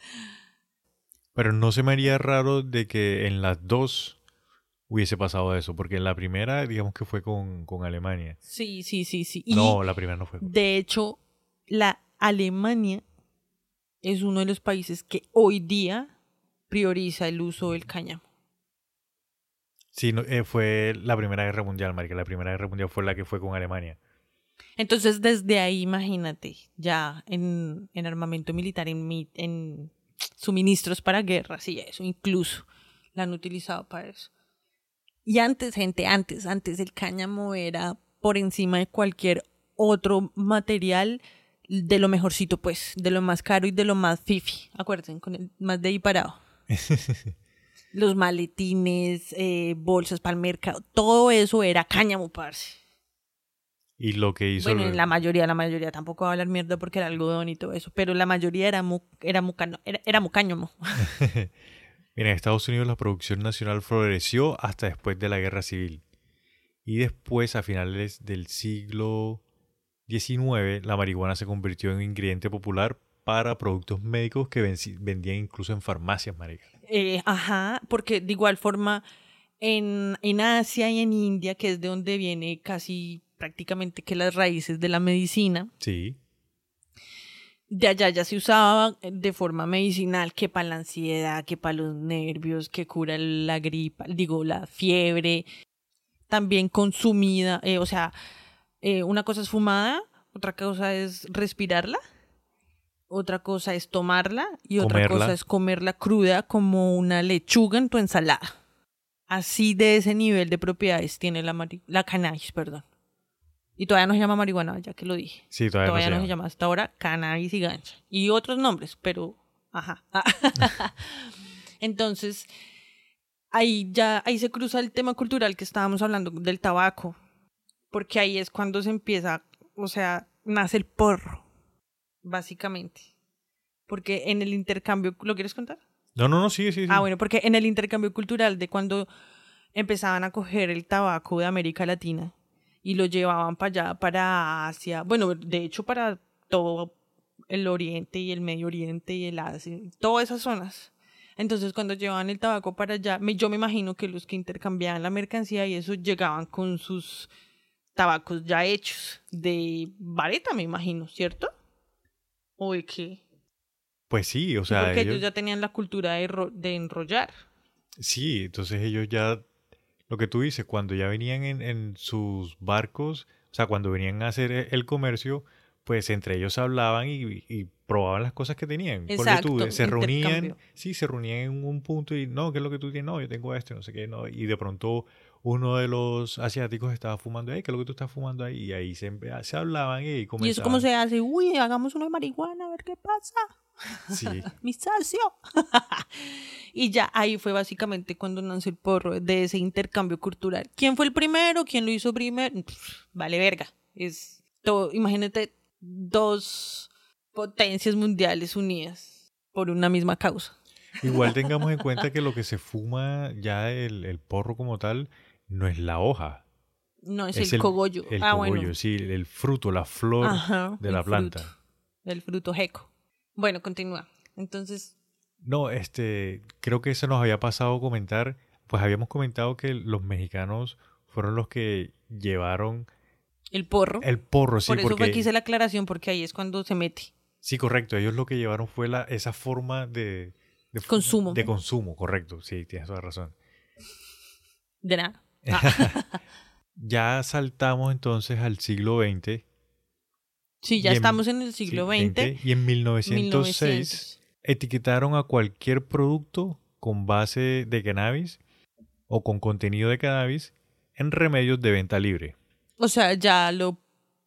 Pero no se me haría raro de que en las dos hubiese pasado eso, porque en la primera, digamos que fue con, Alemania. Sí, sí, sí, sí. no, la primera no fue. De hecho, la Alemania es uno de los países que hoy día prioriza el uso del cáñamo. Sí, eh, fue la Primera Guerra Mundial, Marica. La Primera Guerra Mundial fue la que fue con Alemania. Entonces, desde ahí, imagínate, ya en, armamento militar, en, en suministros para guerras y eso, incluso la han utilizado para eso. Y antes, gente, antes, antes el cáñamo era por encima de cualquier otro material de lo mejorcito, pues, de lo más caro y de lo más fifi. Acuérdense, con el más de ahí parado. <laughs> Los maletines, eh, bolsas para el mercado, todo eso era cáñamo, parce. Y lo que hizo. Bueno, la mayoría, la mayoría, tampoco va a hablar mierda porque era algodón y todo eso, pero la mayoría era, mu, era, mucano, era, era mucáñamo. <laughs> Mira, en Estados Unidos la producción nacional floreció hasta después de la guerra civil. Y después, a finales del siglo XIX, la marihuana se convirtió en un ingrediente popular para productos médicos que vendían incluso en farmacias, marica. Eh, ajá, porque de igual forma en, en Asia y en India, que es de donde viene casi prácticamente que las raíces de la medicina. Sí. De allá ya se usaba de forma medicinal, que para la ansiedad, que para los nervios, que cura la gripa, digo, la fiebre, también consumida, eh, o sea, eh, una cosa es fumada, otra cosa es respirarla, otra cosa es tomarla y otra cosa es comerla cruda como una lechuga en tu ensalada. Así de ese nivel de propiedades tiene la, la cannabis, perdón. Y todavía no se llama marihuana, ya que lo dije. Sí, todavía, todavía no, se, llama. Hasta ahora cannabis y gancha. Y otros nombres, pero ajá. <laughs> Entonces, ahí ya ahí se cruza el tema cultural que estábamos hablando del tabaco. Porque ahí es cuando se empieza, o sea, nace el porro, básicamente. Porque en el intercambio, ¿lo quieres contar? No, no, no, sí, sí, sí. Ah, bueno, porque en el intercambio cultural de cuando empezaban a coger el tabaco de América Latina y lo llevaban para allá, para Asia, bueno, de hecho para todo el Oriente y el Medio Oriente y el Asia, todas esas zonas. Entonces cuando llevaban el tabaco para allá, yo me imagino que los que intercambiaban la mercancía y eso llegaban con sus tabacos ya hechos de vareta, me imagino, ¿cierto? ¿O de qué? Pues sí, o sea. porque ellos... ya tenían la cultura de, de enrollar. Sí, entonces ellos ya, lo que tú dices, cuando ya venían en, en sus barcos, o sea, cuando venían a hacer e, el comercio, pues entre ellos hablaban y, y probaban las cosas que tenían. Exacto, tú, se reunían, sí, se reunían en un punto y no, ¿qué es lo que tú tienes? No, yo tengo esto, no sé qué, no. Y de pronto uno de los asiáticos estaba fumando, "Ey, ¿qué es lo que tú estás fumando ahí? Y ahí se, hablaban y comenzaban. ¿Y eso cómo se hace? Uy, hagamos una de marihuana, a ver qué pasa. Sí, <laughs> Mi socio. <laughs> y ya ahí fue básicamente cuando nació el porro de ese intercambio cultural. ¿Quién fue el primero? ¿Quién lo hizo primero? Pff, vale verga. Es todo, imagínate dos potencias mundiales unidas por una misma causa. <laughs> igual tengamos en cuenta que lo que se fuma ya el, el porro como tal no es la hoja. No, es, Es el, cogollo. El ah, cogollo, bueno. sí, el fruto, la flor Ajá, de la planta. fruto, el fruto jeco. Bueno, continúa. Entonces, No, este, creo que eso nos había pasado comentar, pues habíamos comentado que los mexicanos fueron los que llevaron el porro. el porro, sí, por eso porque fue que hice la aclaración, porque ahí es cuando se mete. sí, correcto, ellos lo que llevaron fue la esa forma de, Consumo. de consumo, correcto, sí, tienes toda razón. De nada. <laughs> Ah, Ya saltamos entonces al siglo XX. Sí, ya en- estamos en el siglo sí, XX. y en 1906 1900. etiquetaron a cualquier producto con base de cannabis o con contenido de cannabis en remedios de venta libre. O sea, ya lo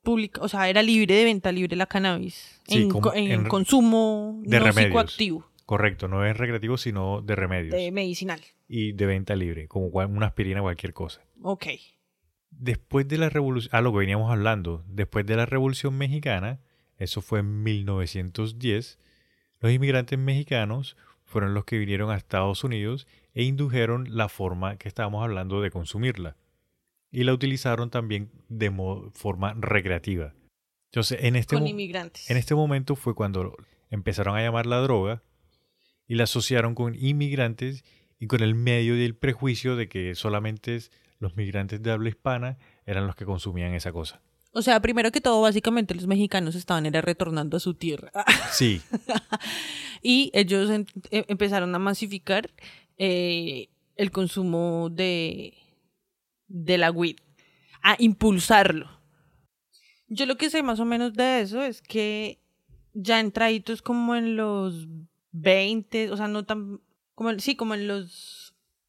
publica, o sea, era libre de venta libre la cannabis. Sí, en, consumo de no remedios. psicoactivo, Correcto, no es recreativo, sino de remedios. de medicinal. Y de venta libre, como una aspirina, cualquier cosa. Ok. Después de la revolución, ah, lo que veníamos hablando, después de la revolución mexicana, eso fue en 1910, los inmigrantes mexicanos fueron los que vinieron a Estados Unidos e indujeron la forma que estábamos hablando de consumirla. Y la utilizaron también de forma recreativa. Entonces, en este, Con inmigrantes. en este momento fue cuando empezaron a llamar la droga y la asociaron con inmigrantes y con el medio y el prejuicio de que solamente es- los migrantes de habla hispana eran los que consumían esa cosa. O sea, primero que todo, básicamente los mexicanos estaban era retornando a su tierra. <laughs> Sí, y ellos em- em- empezaron a masificar eh, el consumo de, de la weed, a impulsarlo. Yo lo que sé más o menos de eso es que ya entraditos como en los 20, o sea, no tan, como, sí, como en los,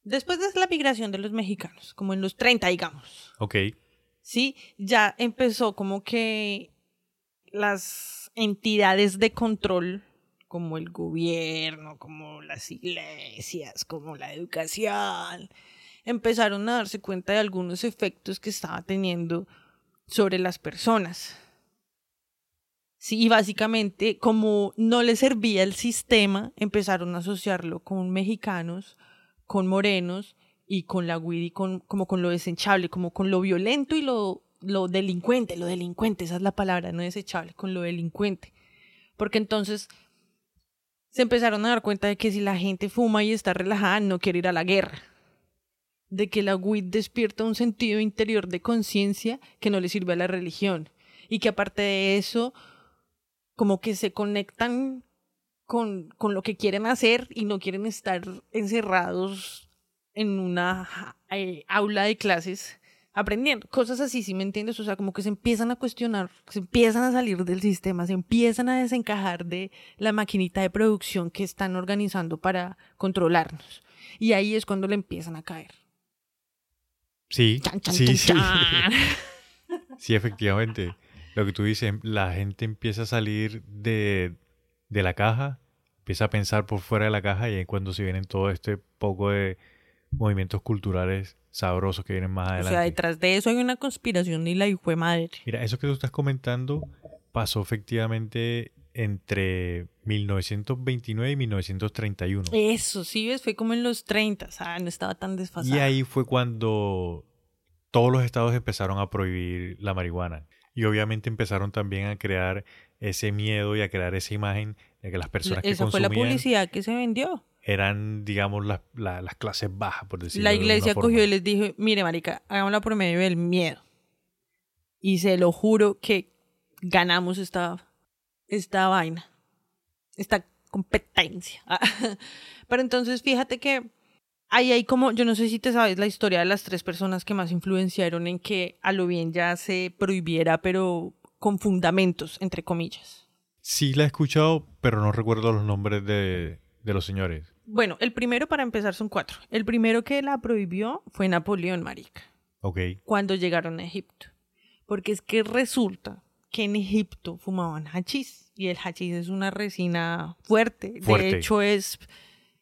después de la migración de los mexicanos, como en los 30, digamos. ok. ¿sí? Ya empezó como que las entidades de control, como el gobierno, como las iglesias, como la educación, empezaron a darse cuenta de algunos efectos que estaba teniendo sobre las personas. Sí, y básicamente, como no les servía el sistema, empezaron a asociarlo con mexicanos, con morenos y con la y con, como con lo desechable, como con lo violento y lo, lo delincuente, lo delincuente, esa es la palabra, no desechable, con lo delincuente. Porque entonces se empezaron a dar cuenta de que si la gente fuma y está relajada, no quiere ir a la guerra. De que la weed despierta un sentido interior de conciencia que no le sirve a la religión. Y que aparte de eso, como que se conectan con, con lo que quieren hacer y no quieren estar encerrados en una eh, aula de clases aprendiendo. Cosas así, ¿sí me entiendes? O sea, como que se empiezan a cuestionar, se empiezan a salir del sistema, se empiezan a desencajar de la maquinita de producción que están organizando para controlarnos. Y ahí es cuando le empiezan a caer. Sí, Chan, chan, sí, chan, sí. <laughs> Sí, efectivamente. Lo que tú dices, la gente empieza a salir de, de la caja, empieza a pensar por fuera de la caja y es cuando se vienen todo este poco de movimientos culturales sabrosos que vienen más O adelante. sea, detrás de eso hay una conspiración y la hijo de madre. Mira, eso que tú estás comentando pasó efectivamente entre 1929 y 1931. Eso, sí, ves, fue como en los 30, o sea, no estaba tan desfasado. Y ahí fue cuando todos los estados empezaron a prohibir la marihuana. Y obviamente empezaron también a crear ese miedo y a crear esa imagen de que las personas que Esa fue la consumían publicidad que se vendió. eran, digamos, las, la- las clases bajas, por decirlo La de iglesia forma. cogió y les dijo, mire, marica, hagámosla por medio del miedo. Y se lo juro que ganamos esta, esta vaina, esta competencia. <laughs> Pero entonces fíjate que ahí hay como, yo no sé si te sabes la historia de las tres personas que más influenciaron en que a lo bien ya se prohibiera, pero con fundamentos, entre comillas. Sí, la he escuchado, pero no recuerdo los nombres de, de los señores. Bueno, el primero para empezar son cuatro. El primero que la prohibió fue Napoleón, marica. Ok. Cuando llegaron a Egipto. Porque es que resulta que en Egipto fumaban hachís y el hachís es una resina fuerte. Fuerte. De hecho, es,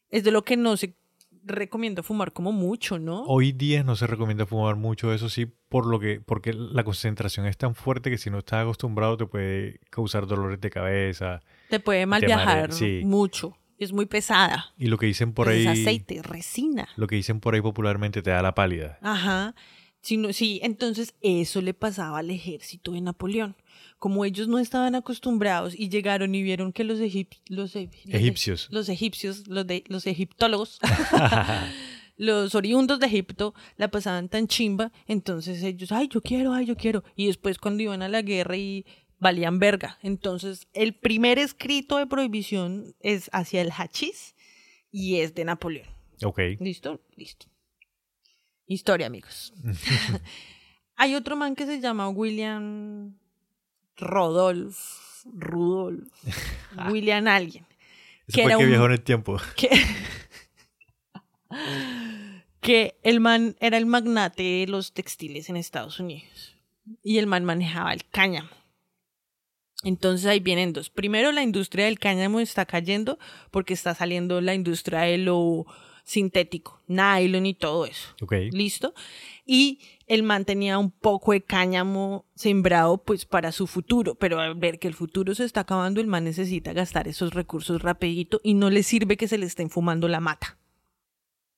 es de lo que no se recomienda fumar como mucho, ¿no? Hoy día no se recomienda fumar mucho, eso sí, por lo que, porque la concentración es tan fuerte que si no estás acostumbrado te puede causar dolores de cabeza. Te puede mal te viajar sí. mucho. Es muy pesada. Y lo que dicen por Es ahí, aceite, resina. lo que dicen por ahí popularmente te da la pálida. Ajá. Sí, no- sí, entonces eso le pasaba al ejército de Napoleón. Como ellos no estaban acostumbrados y llegaron y vieron que los, egip- los, e- los Egipcios. los egipcios, los, de, los egiptólogos, <laughs> <laughs> los oriundos de Egipto la pasaban tan chimba, entonces ellos, ay, yo quiero, ay, yo quiero. Y después cuando iban a la guerra y valían verga. Entonces el primer escrito de prohibición es hacia el hachís y es de Napoleón. Ok. ¿Listo? Listo. Historia, amigos. <laughs> Hay otro man que se llama William Rodolph, Rudolph, <laughs> William alguien, que fue era el que un- viajó en el tiempo. <laughs> que, que el man era el magnate de los textiles en Estados Unidos y el man manejaba el cáñamo. Entonces ahí vienen dos. Primero, la industria del cáñamo está cayendo porque está saliendo la industria de lo sintético, nylon y todo eso. Ok. ¿Listo? Y el man tenía un poco de cáñamo sembrado pues para su futuro, pero al ver que el futuro se está acabando, el man necesita gastar esos recursos rapidito y no le sirve que se le estén fumando la mata.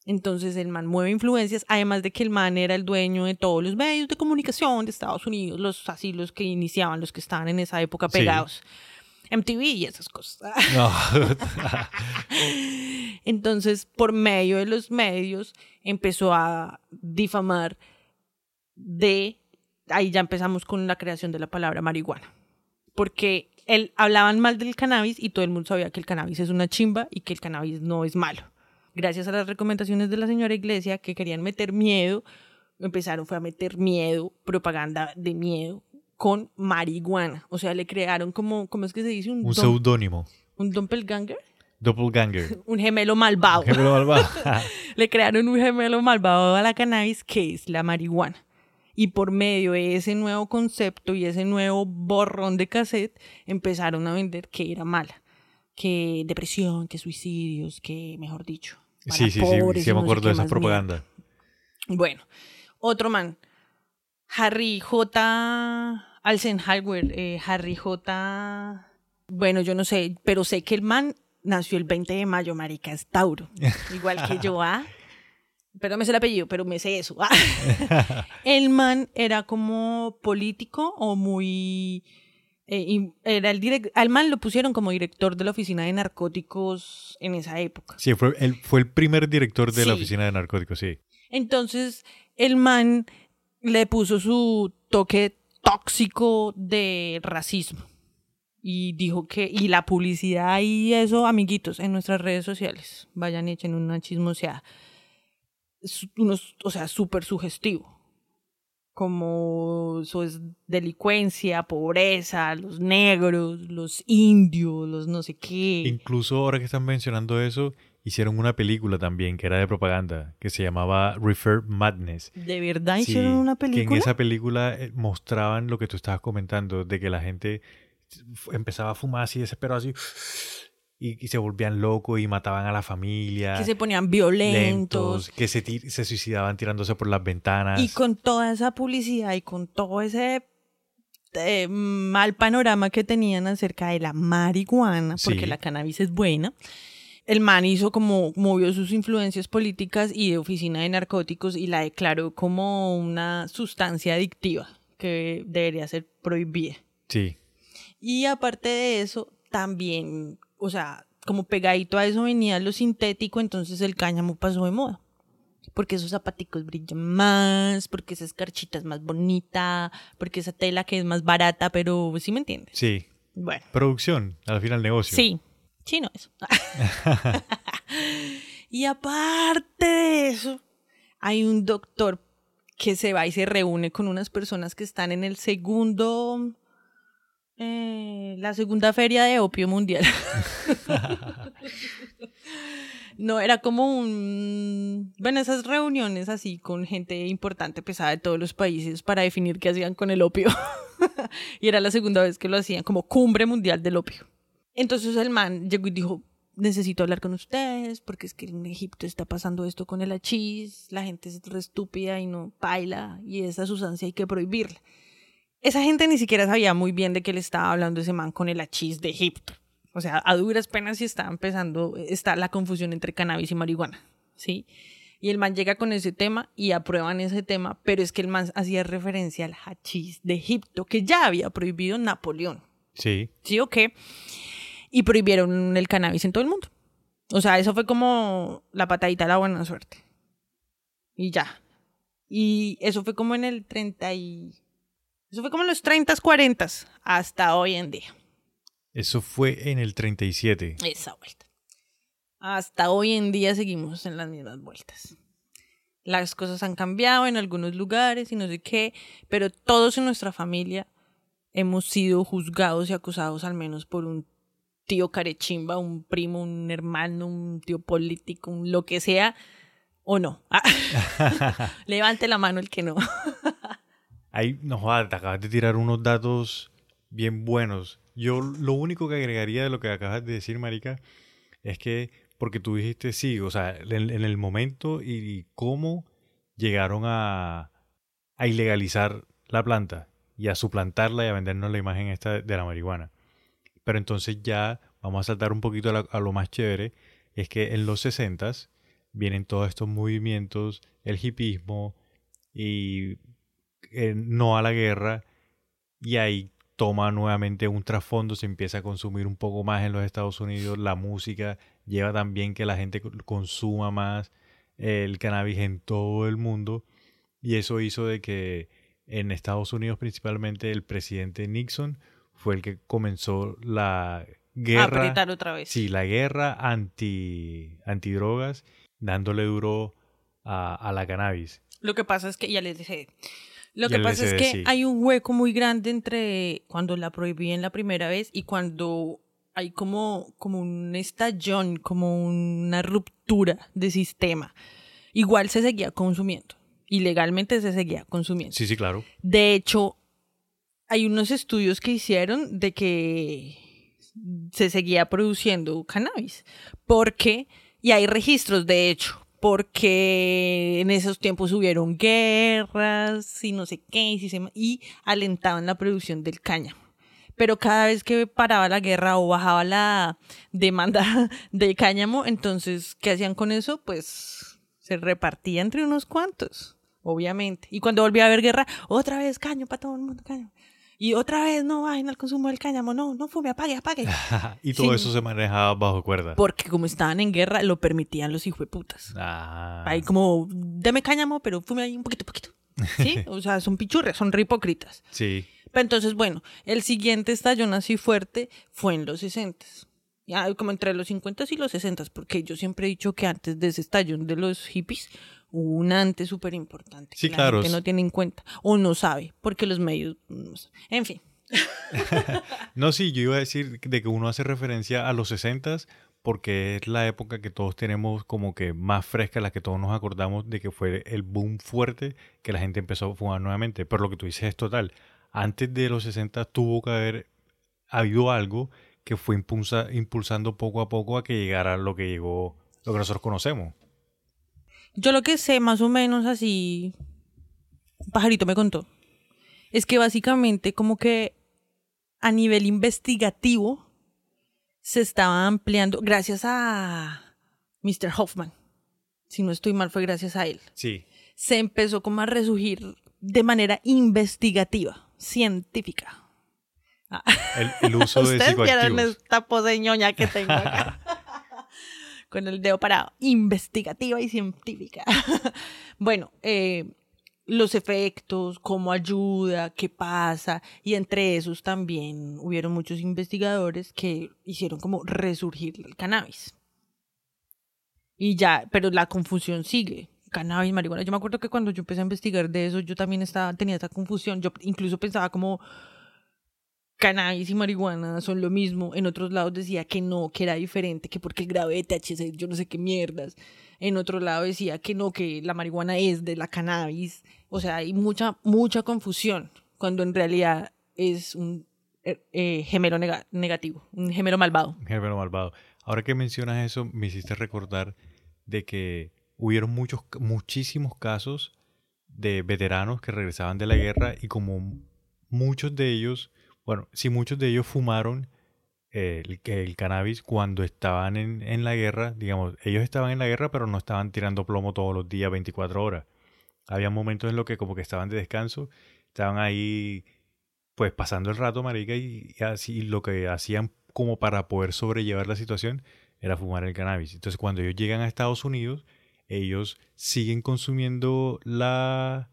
Entonces el man mueve influencias, además de que el man era el dueño de todos los medios de comunicación de Estados Unidos, los así los que iniciaban, los que estaban en esa época Sí. MTV y esas cosas. <laughs> No. <laughs> Entonces, por medio de los medios, empezó a difamar de... Ahí ya empezamos con la creación de la palabra marihuana. Porque él, hablaban mal del cannabis y todo el mundo sabía que el cannabis es una chimba y que el cannabis no es malo. Gracias a las recomendaciones de la señora Iglesia que querían meter miedo, empezaron fue a meter miedo, propaganda de miedo con marihuana. O sea, le crearon como, ¿cómo es que se dice? Un dom- seudónimo. un doppelganger, Doppelganger. <laughs> un gemelo malvado. Gemelo malvado. <laughs> Le crearon un gemelo malvado a la cannabis que es la marihuana. Y por medio de ese nuevo concepto y ese nuevo borrón de cassette, empezaron a vender que era mala. Que depresión, que suicidios, que mejor dicho. para sí, sí, sí. pobres Sí, me acuerdo de esa propaganda. Bueno, otro man. Harry J. Alzenhauer. eh, Harry J. Bueno, yo no sé, pero sé que el man nació el 20 de mayo, marica, es Tauro. <laughs> Igual que yo, ¿ah? Pero me sé el apellido, pero me sé eso. ¿ah? <laughs> el man era como político o muy... eh, y era el direct- al man lo pusieron como director de la oficina de narcóticos en esa época. Sí, fue el, fue el primer director de la oficina de narcóticos, sí. Entonces, el man le puso su toque tóxico de racismo. Y dijo que, y la publicidad y eso, amiguitos, en nuestras redes sociales, vayan y echen una chismoseada. Unos, o sea, súper sugestivo. Como eso es delincuencia, pobreza, los negros, los indios, los no sé qué. Incluso ahora que están mencionando eso, hicieron una película también que era de propaganda, que se llamaba Refer Madness. ¿De verdad Sí, hicieron una Que en película? esa película eh, mostraban lo que tú estabas comentando, de que la gente empezaba a fumar así desesperado así y, y se volvían locos y mataban a la familia. Que se ponían violentos. lentos, que se, suicidaban tirándose por las ventanas. Y con toda esa publicidad y con todo ese eh, mal panorama que tenían acerca de la marihuana, porque Sí. la cannabis es buena, el man hizo como, movió sus influencias políticas y de oficina de narcóticos y la declaró como una sustancia adictiva que debería ser prohibida. Sí, Y aparte de eso, también, o sea, como pegadito a eso venía lo sintético, entonces el cáñamo pasó de moda. Porque esos zapaticos brillan más, porque esa escarchita es más bonita, porque esa tela que es más barata, pero ¿sí me entiendes? sí. Bueno, Producción, al final negocio. sí, chino eso. <laughs> <laughs> Y aparte de eso, hay un doctor que se va y se reúne con unas personas que están en el segundo, eh, la segunda feria de opio mundial. <laughs> no, era como un, bueno, esas reuniones así con gente importante, pesada de todos los países para definir qué hacían con el opio. y era la segunda vez que lo hacían, como cumbre mundial del opio. Entonces el man llegó y dijo, necesito hablar con ustedes porque es que en Egipto está pasando esto con el hachís, la gente es re estúpida y no baila y esa sustancia hay que prohibirla. Esa gente ni siquiera sabía muy bien de qué le estaba hablando ese man con el hachís de Egipto. O sea, a duras penas y está empezando, está la confusión entre cannabis y marihuana, ¿sí? Y el man llega con ese tema y aprueban ese tema, pero es que el man hacía referencia al hachís de Egipto, que ya había prohibido Napoleón. Sí. ¿Sí o qué? Y prohibieron el cannabis en todo el mundo. O sea, eso fue como la patadita de la buena suerte. Y ya. Y eso fue como en el 30 y... Eso fue como en los 30, 40 hasta hoy en día. Eso fue en el 37. Esa vuelta. Hasta hoy en día seguimos en las mismas vueltas. Las cosas han cambiado en algunos lugares y no sé qué, pero todos en nuestra familia hemos sido juzgados y acusados al menos por un tío carechimba, un primo, un hermano, un tío político, un lo que sea, o no. <laughs> <laughs> Levante la mano el que no. <laughs> Ahí, no te acabas de tirar unos datos bien buenos. Yo lo único que agregaría de lo que acabas de decir, Marica, es que, porque tú dijiste sí, o sea, en, el momento y, cómo llegaron a, a ilegalizar la planta y a suplantarla y a vendernos la imagen esta de la marihuana. Pero entonces ya vamos a saltar un poquito a, lo más chévere, es que en los 60 vienen todos estos movimientos, el hipismo y eh, no a la guerra, y ahí toma nuevamente un trasfondo, se empieza a consumir un poco más en los Estados Unidos, la música lleva también que la gente consuma más el cannabis en todo el mundo, y eso hizo de que en Estados Unidos principalmente el presidente Nixon fue el que comenzó la guerra. apretar otra vez. Sí, la guerra anti antidrogas, dándole duro a, la cannabis. Lo que pasa es que, ya les dije, lo que pasa es que hay un hueco muy grande entre cuando la prohibí en la primera vez y cuando hay como, como un estallón, como una ruptura de sistema. Igual se seguía consumiendo. Ilegalmente se seguía consumiendo. Sí, sí, claro. De hecho, hay unos estudios que hicieron de que se seguía produciendo cannabis. Porque, y hay registros de hecho, porque en esos tiempos hubieron guerras y no sé qué, y, y alentaban la producción del cáñamo. Pero cada vez que paraba la guerra o bajaba la demanda <laughs> de cáñamo, entonces, ¿qué hacían con eso? Pues se repartía entre unos cuantos, obviamente. Y cuando volvía a haber guerra, otra vez caño para todo el mundo, caño. Y otra vez, no vayan al consumo del cáñamo, no, no fume, apague, apague. <laughs> y todo eso se manejaba bajo cuerda. Porque como estaban en guerra, lo permitían los hijos de putas. Ah. Ahí como, deme cáñamo, pero fume ahí un poquito, poquito. ¿Sí? <laughs> o sea, son pichurres, son hipócritas. Sí. Pero entonces, bueno, el siguiente estallón así fuerte fue en los 60 ya como entre los 50 y los 60 porque yo siempre he dicho que antes de ese estallón de los hippies un antes súper importante sí, que claro. la gente no tiene en cuenta o no sabe, porque los medios... En fin. <laughs> no, sí, yo iba a decir de que uno hace referencia a los 60 porque es la época que todos tenemos como que más fresca, la que todos nos acordamos de que fue el boom fuerte que la gente empezó a fumar nuevamente. Pero lo que tú dices es total. Antes de los 60 tuvo que haber habido algo que fue impulsando poco a poco a que llegara lo que llegó, lo que nosotros conocemos. Yo lo que sé, más o menos así, pajarito me contó, es que básicamente como que a nivel investigativo se estaba ampliando, gracias a Mr. Hoffman, si no estoy mal fue gracias a él. Sí. Se empezó como a resurgir de manera investigativa, científica. El, uso de <laughs> psicoactivos. vieron esta pose ñoña que tengo acá. Con el dedo parado, investigativa y científica. <laughs> bueno, eh, los efectos, cómo ayuda, qué pasa, y entre esos también hubieron muchos investigadores que hicieron como resurgir el cannabis. Y ya, pero la confusión sigue. Cannabis, marihuana. Yo me acuerdo que cuando yo empecé a investigar de eso, yo también estaba, tenía esa confusión. Yo incluso pensaba como cannabis y marihuana son lo mismo. En otros lados decía que no, que era diferente, que porque el grave de THC, yo no sé qué mierdas. En otro lado decía que no, que la marihuana es de la cannabis. O sea, hay mucha, mucha confusión, cuando en realidad es un eh, eh, gemelo negativo, un gemelo malvado. Un gemelo malvado. Ahora que mencionas eso, me hiciste recordar de que hubieron muchos, muchísimos casos de veteranos que regresaban de la guerra y como muchos de ellos, bueno, si muchos de ellos fumaron eh, el, cannabis cuando estaban en, en, la guerra, digamos, ellos estaban en la guerra pero no estaban tirando plomo todos los días 24 horas. Había momentos en los que como que estaban de descanso, estaban ahí pues pasando el rato, marica, y, y así lo que hacían como para poder sobrellevar la situación era fumar el cannabis. Entonces cuando ellos llegan a Estados Unidos, ellos siguen consumiendo la,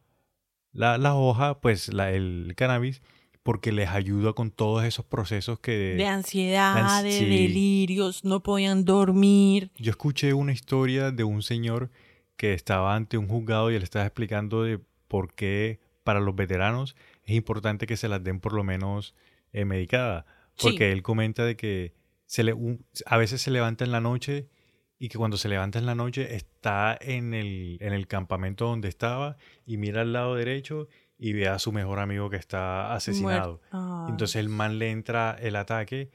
la, la hoja, pues la, el cannabis, porque les ayuda con todos esos procesos que... De ansiedad, de delirios, no podían dormir. Yo escuché una historia de un señor que estaba ante un juzgado y él estaba explicando de por qué para los veteranos es importante que se las den por lo menos eh, medicada. Porque él comenta de que se le, a veces se levanta en la noche y que cuando se levanta en la noche está en el, en el campamento donde estaba y mira al lado derecho y ve a su mejor amigo que está asesinado. Entonces el man le entra el ataque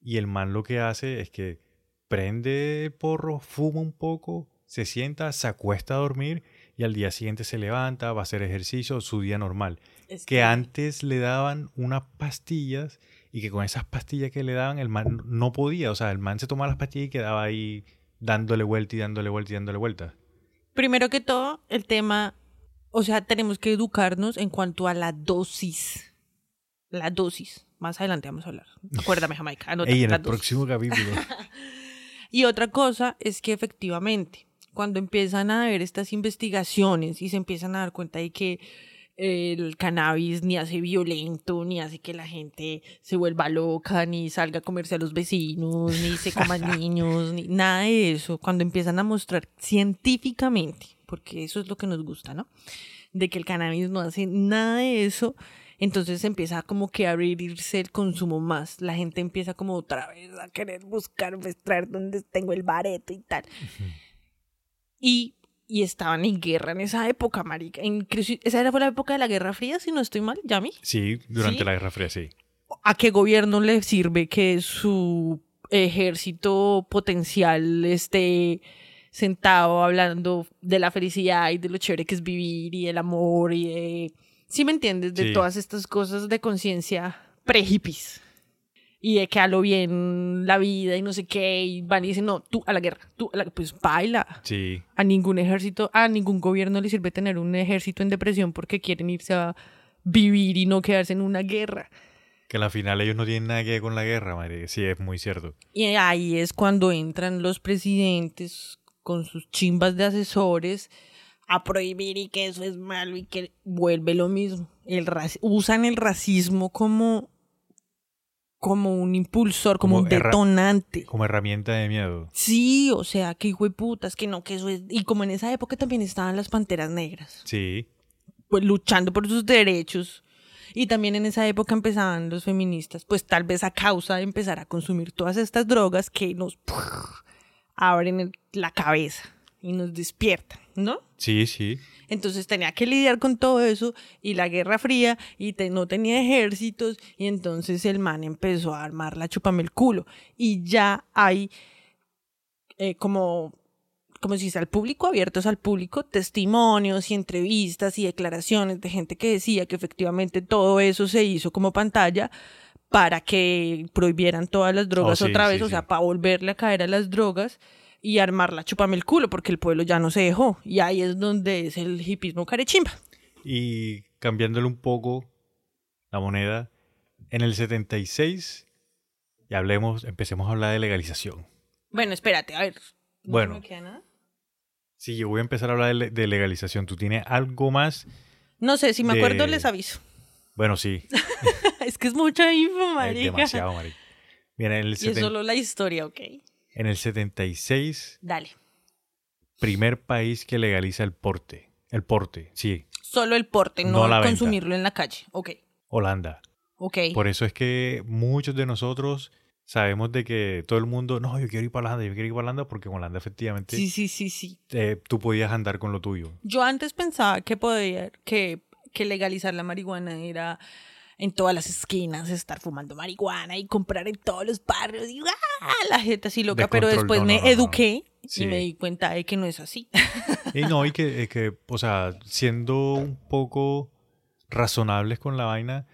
y el man lo que hace es que prende porro, fuma un poco, se sienta, se acuesta a dormir y al día siguiente se levanta, va a hacer ejercicio, su día normal. que antes le daban unas pastillas y que con esas pastillas que le daban el man no podía, o sea, el man se tomaba las pastillas y quedaba ahí dándole vuelta y dándole vuelta y dándole vuelta? Primero que todo, el tema, o sea, tenemos que educarnos en cuanto a la dosis. La dosis. Más adelante vamos a hablar. <laughs> Acuérdame, Jamaica. Anota, en el próximo capítulo. <laughs> y otra cosa es que efectivamente, cuando empiezan a ver estas investigaciones y se empiezan a dar cuenta de que el cannabis ni hace violento, ni hace que la gente se vuelva loca, ni salga a comerse a los vecinos, ni se coma <laughs> niños, ni nada de eso. Cuando empiezan a mostrar científicamente, porque eso es lo que nos gusta, ¿no? De que el cannabis no hace nada de eso, entonces empieza como que a abrirse el consumo más. La gente empieza como otra vez a querer buscar, mostrar dónde tengo el bareto y tal. Y y estaban en guerra en esa época, marica. esa era fue la época de la Guerra Fría, si no estoy mal, Yami. Sí, durante la Guerra Fría, sí. ¿A qué gobierno le sirve que su ejército potencial esté sentado hablando de la felicidad y de lo chévere que es vivir y el amor y de... ¿Sí me entiendes? De todas estas cosas de conciencia pre-hippies y de que a lo bien la vida y no sé qué, y van y dicen, no, tú a la guerra, tú a la pues baila. Sí. A ningún ejército, a ningún gobierno le sirve tener un ejército en depresión porque quieren irse a vivir y no quedarse en una guerra. Que al final ellos no tienen nada que ver con la guerra, madre. Sí, es muy cierto. Y ahí es cuando entran los presidentes con sus chimbas de asesores a prohibir y que eso es malo y que vuelve lo mismo. El usan el racismo como como un impulsor, como, un detonante. Como herramienta de miedo. Sí, o sea, que hijo de putas, que no, que eso es. Y como en esa época también estaban las panteras negras. Sí. Pues luchando por sus derechos. Y también en esa época empezaban los feministas, pues tal vez a causa de empezar a consumir todas estas drogas que nos abren la cabeza y nos despiertan, ¿no? Sí, sí. Entonces tenía que lidiar con todo eso y la Guerra Fría y no tenía ejércitos y entonces el man empezó a armar la chupame el culo y ya hay eh, como como si al público, abiertos al público, testimonios y entrevistas y declaraciones de gente que decía que efectivamente todo eso se hizo como pantalla para que prohibieran todas las drogas oh, otra vez, o sea, para volverle a caer a las drogas y armarla, chupame el culo, porque el pueblo ya no se dejó. Y ahí es donde es el hipismo carechimba. Y cambiándole un poco la moneda, en el 76, y hablemos, empecemos a hablar de legalización. Bueno, espérate, a ver. bueno. Sí, yo voy a empezar a hablar de, legalización. ¿Tú tienes algo más? No sé, si me acuerdo les aviso. Bueno, sí. <laughs> <laughs> es que es mucha info, marica. Es demasiado, marica. Mira, el y es solo la historia, ok. En el 76. Dale. primer país que legaliza el porte. El porte, sí. Solo el porte, no, consumirlo en la calle. Ok, Holanda. ok. Por eso es que muchos de nosotros sabemos de que todo el mundo, no, yo quiero ir para Holanda, yo quiero ir para Holanda, porque en Holanda efectivamente Sí, sí, sí, sí. eh, tú podías andar con lo tuyo. Yo antes pensaba que podía, que, que legalizar la marihuana era en todas las esquinas estar fumando marihuana y comprar en todos los barrios y ¡ah! la gente así loca, pero Descontrol, después no, me no, no, no. eduqué Sí. y me di cuenta de que no es así. Y no, y que, que, o sea, siendo un poco razonables con la vaina,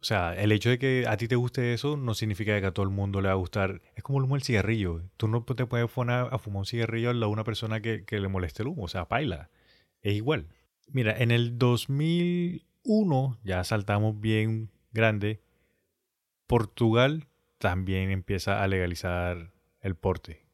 o sea, el hecho de que a ti te guste eso no significa que a todo el mundo le va a gustar. Es como el humo del cigarrillo. Tú no te puedes poner a fumar un cigarrillo de una persona que, que le moleste el humo, o sea, paila. Es igual. Mira, en el 2001, ya saltamos bien grande, Portugal también empieza a legalizar el porte.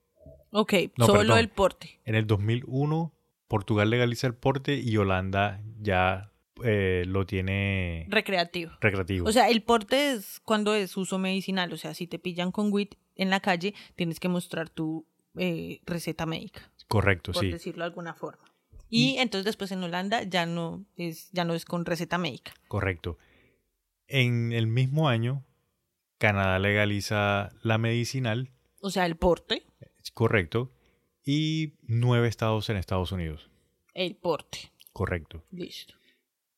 Ok, No, solo perdón. el porte. En el 2001, Portugal legaliza el porte y Holanda ya eh, lo tiene Recreativo. recreativo. O sea, el porte es cuando es uso medicinal. O sea, si te pillan con weed en la calle, tienes que mostrar tu eh, receta médica, Correcto, por sí. decirlo de alguna forma. Y entonces después en Holanda ya no es, ya no es con receta médica. Correcto. En el mismo año, Canadá legaliza la medicinal, O sea, el porte, correcto, y nueve estados en Estados Unidos, el porte. correcto. Listo.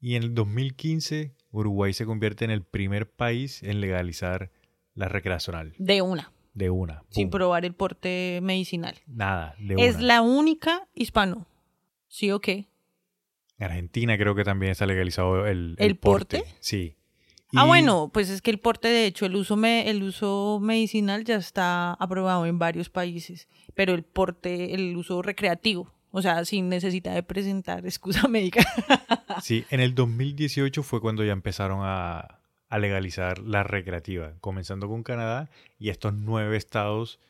Y en el 2015, Uruguay se convierte en el primer país en legalizar la recreacional, De una, de una. sin probar el porte medicinal. Nada, de Es una. la única hispano. ¿Sí o qué? En Argentina creo que también está legalizado el, ¿El porte? Sí. Ah, bueno, pues es que el porte, de hecho, el uso, me- el uso medicinal ya está aprobado en varios países, pero el porte, el uso recreativo, o sea, sin necesidad de presentar <laughs> excusa médica. Sí, en el 2018 fue cuando ya empezaron a, a legalizar la recreativa, comenzando con Canadá y estos nueve estados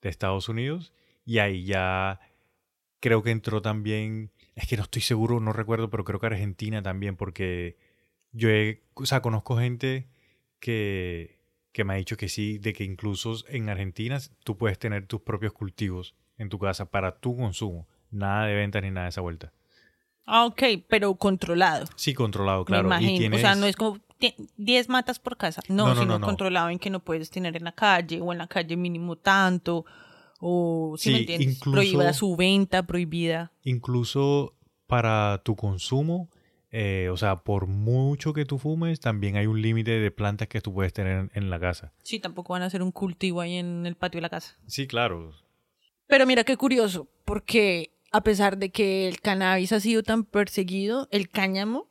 de Estados Unidos. Y ahí ya creo que entró también, es que no estoy seguro, no recuerdo, pero creo que Argentina también, porque yo he, o sea, conozco gente que, que me ha dicho que sí, de que incluso en Argentina tú puedes tener tus propios cultivos en tu casa para tu consumo. Nada de venta ni nada de esa vuelta. ah, ok, pero controlado. Sí, controlado, claro. me imagino. Y tienes... O sea, no es como ti- 10 matas por casa, no, No, no, sino no, no. controlado en que no puedes tener en la calle o en la calle mínimo tanto, o si me Sí, entiendes, incluso- prohibida su venta, prohibida. incluso para tu consumo, eh, o sea, por mucho que tú fumes, también hay un límite de plantas que tú puedes tener en, en la casa. Sí, tampoco van a hacer un cultivo ahí en el patio de la casa. Sí, claro. Pero mira qué curioso, porque a pesar de que el cannabis ha sido tan perseguido, el cáñamo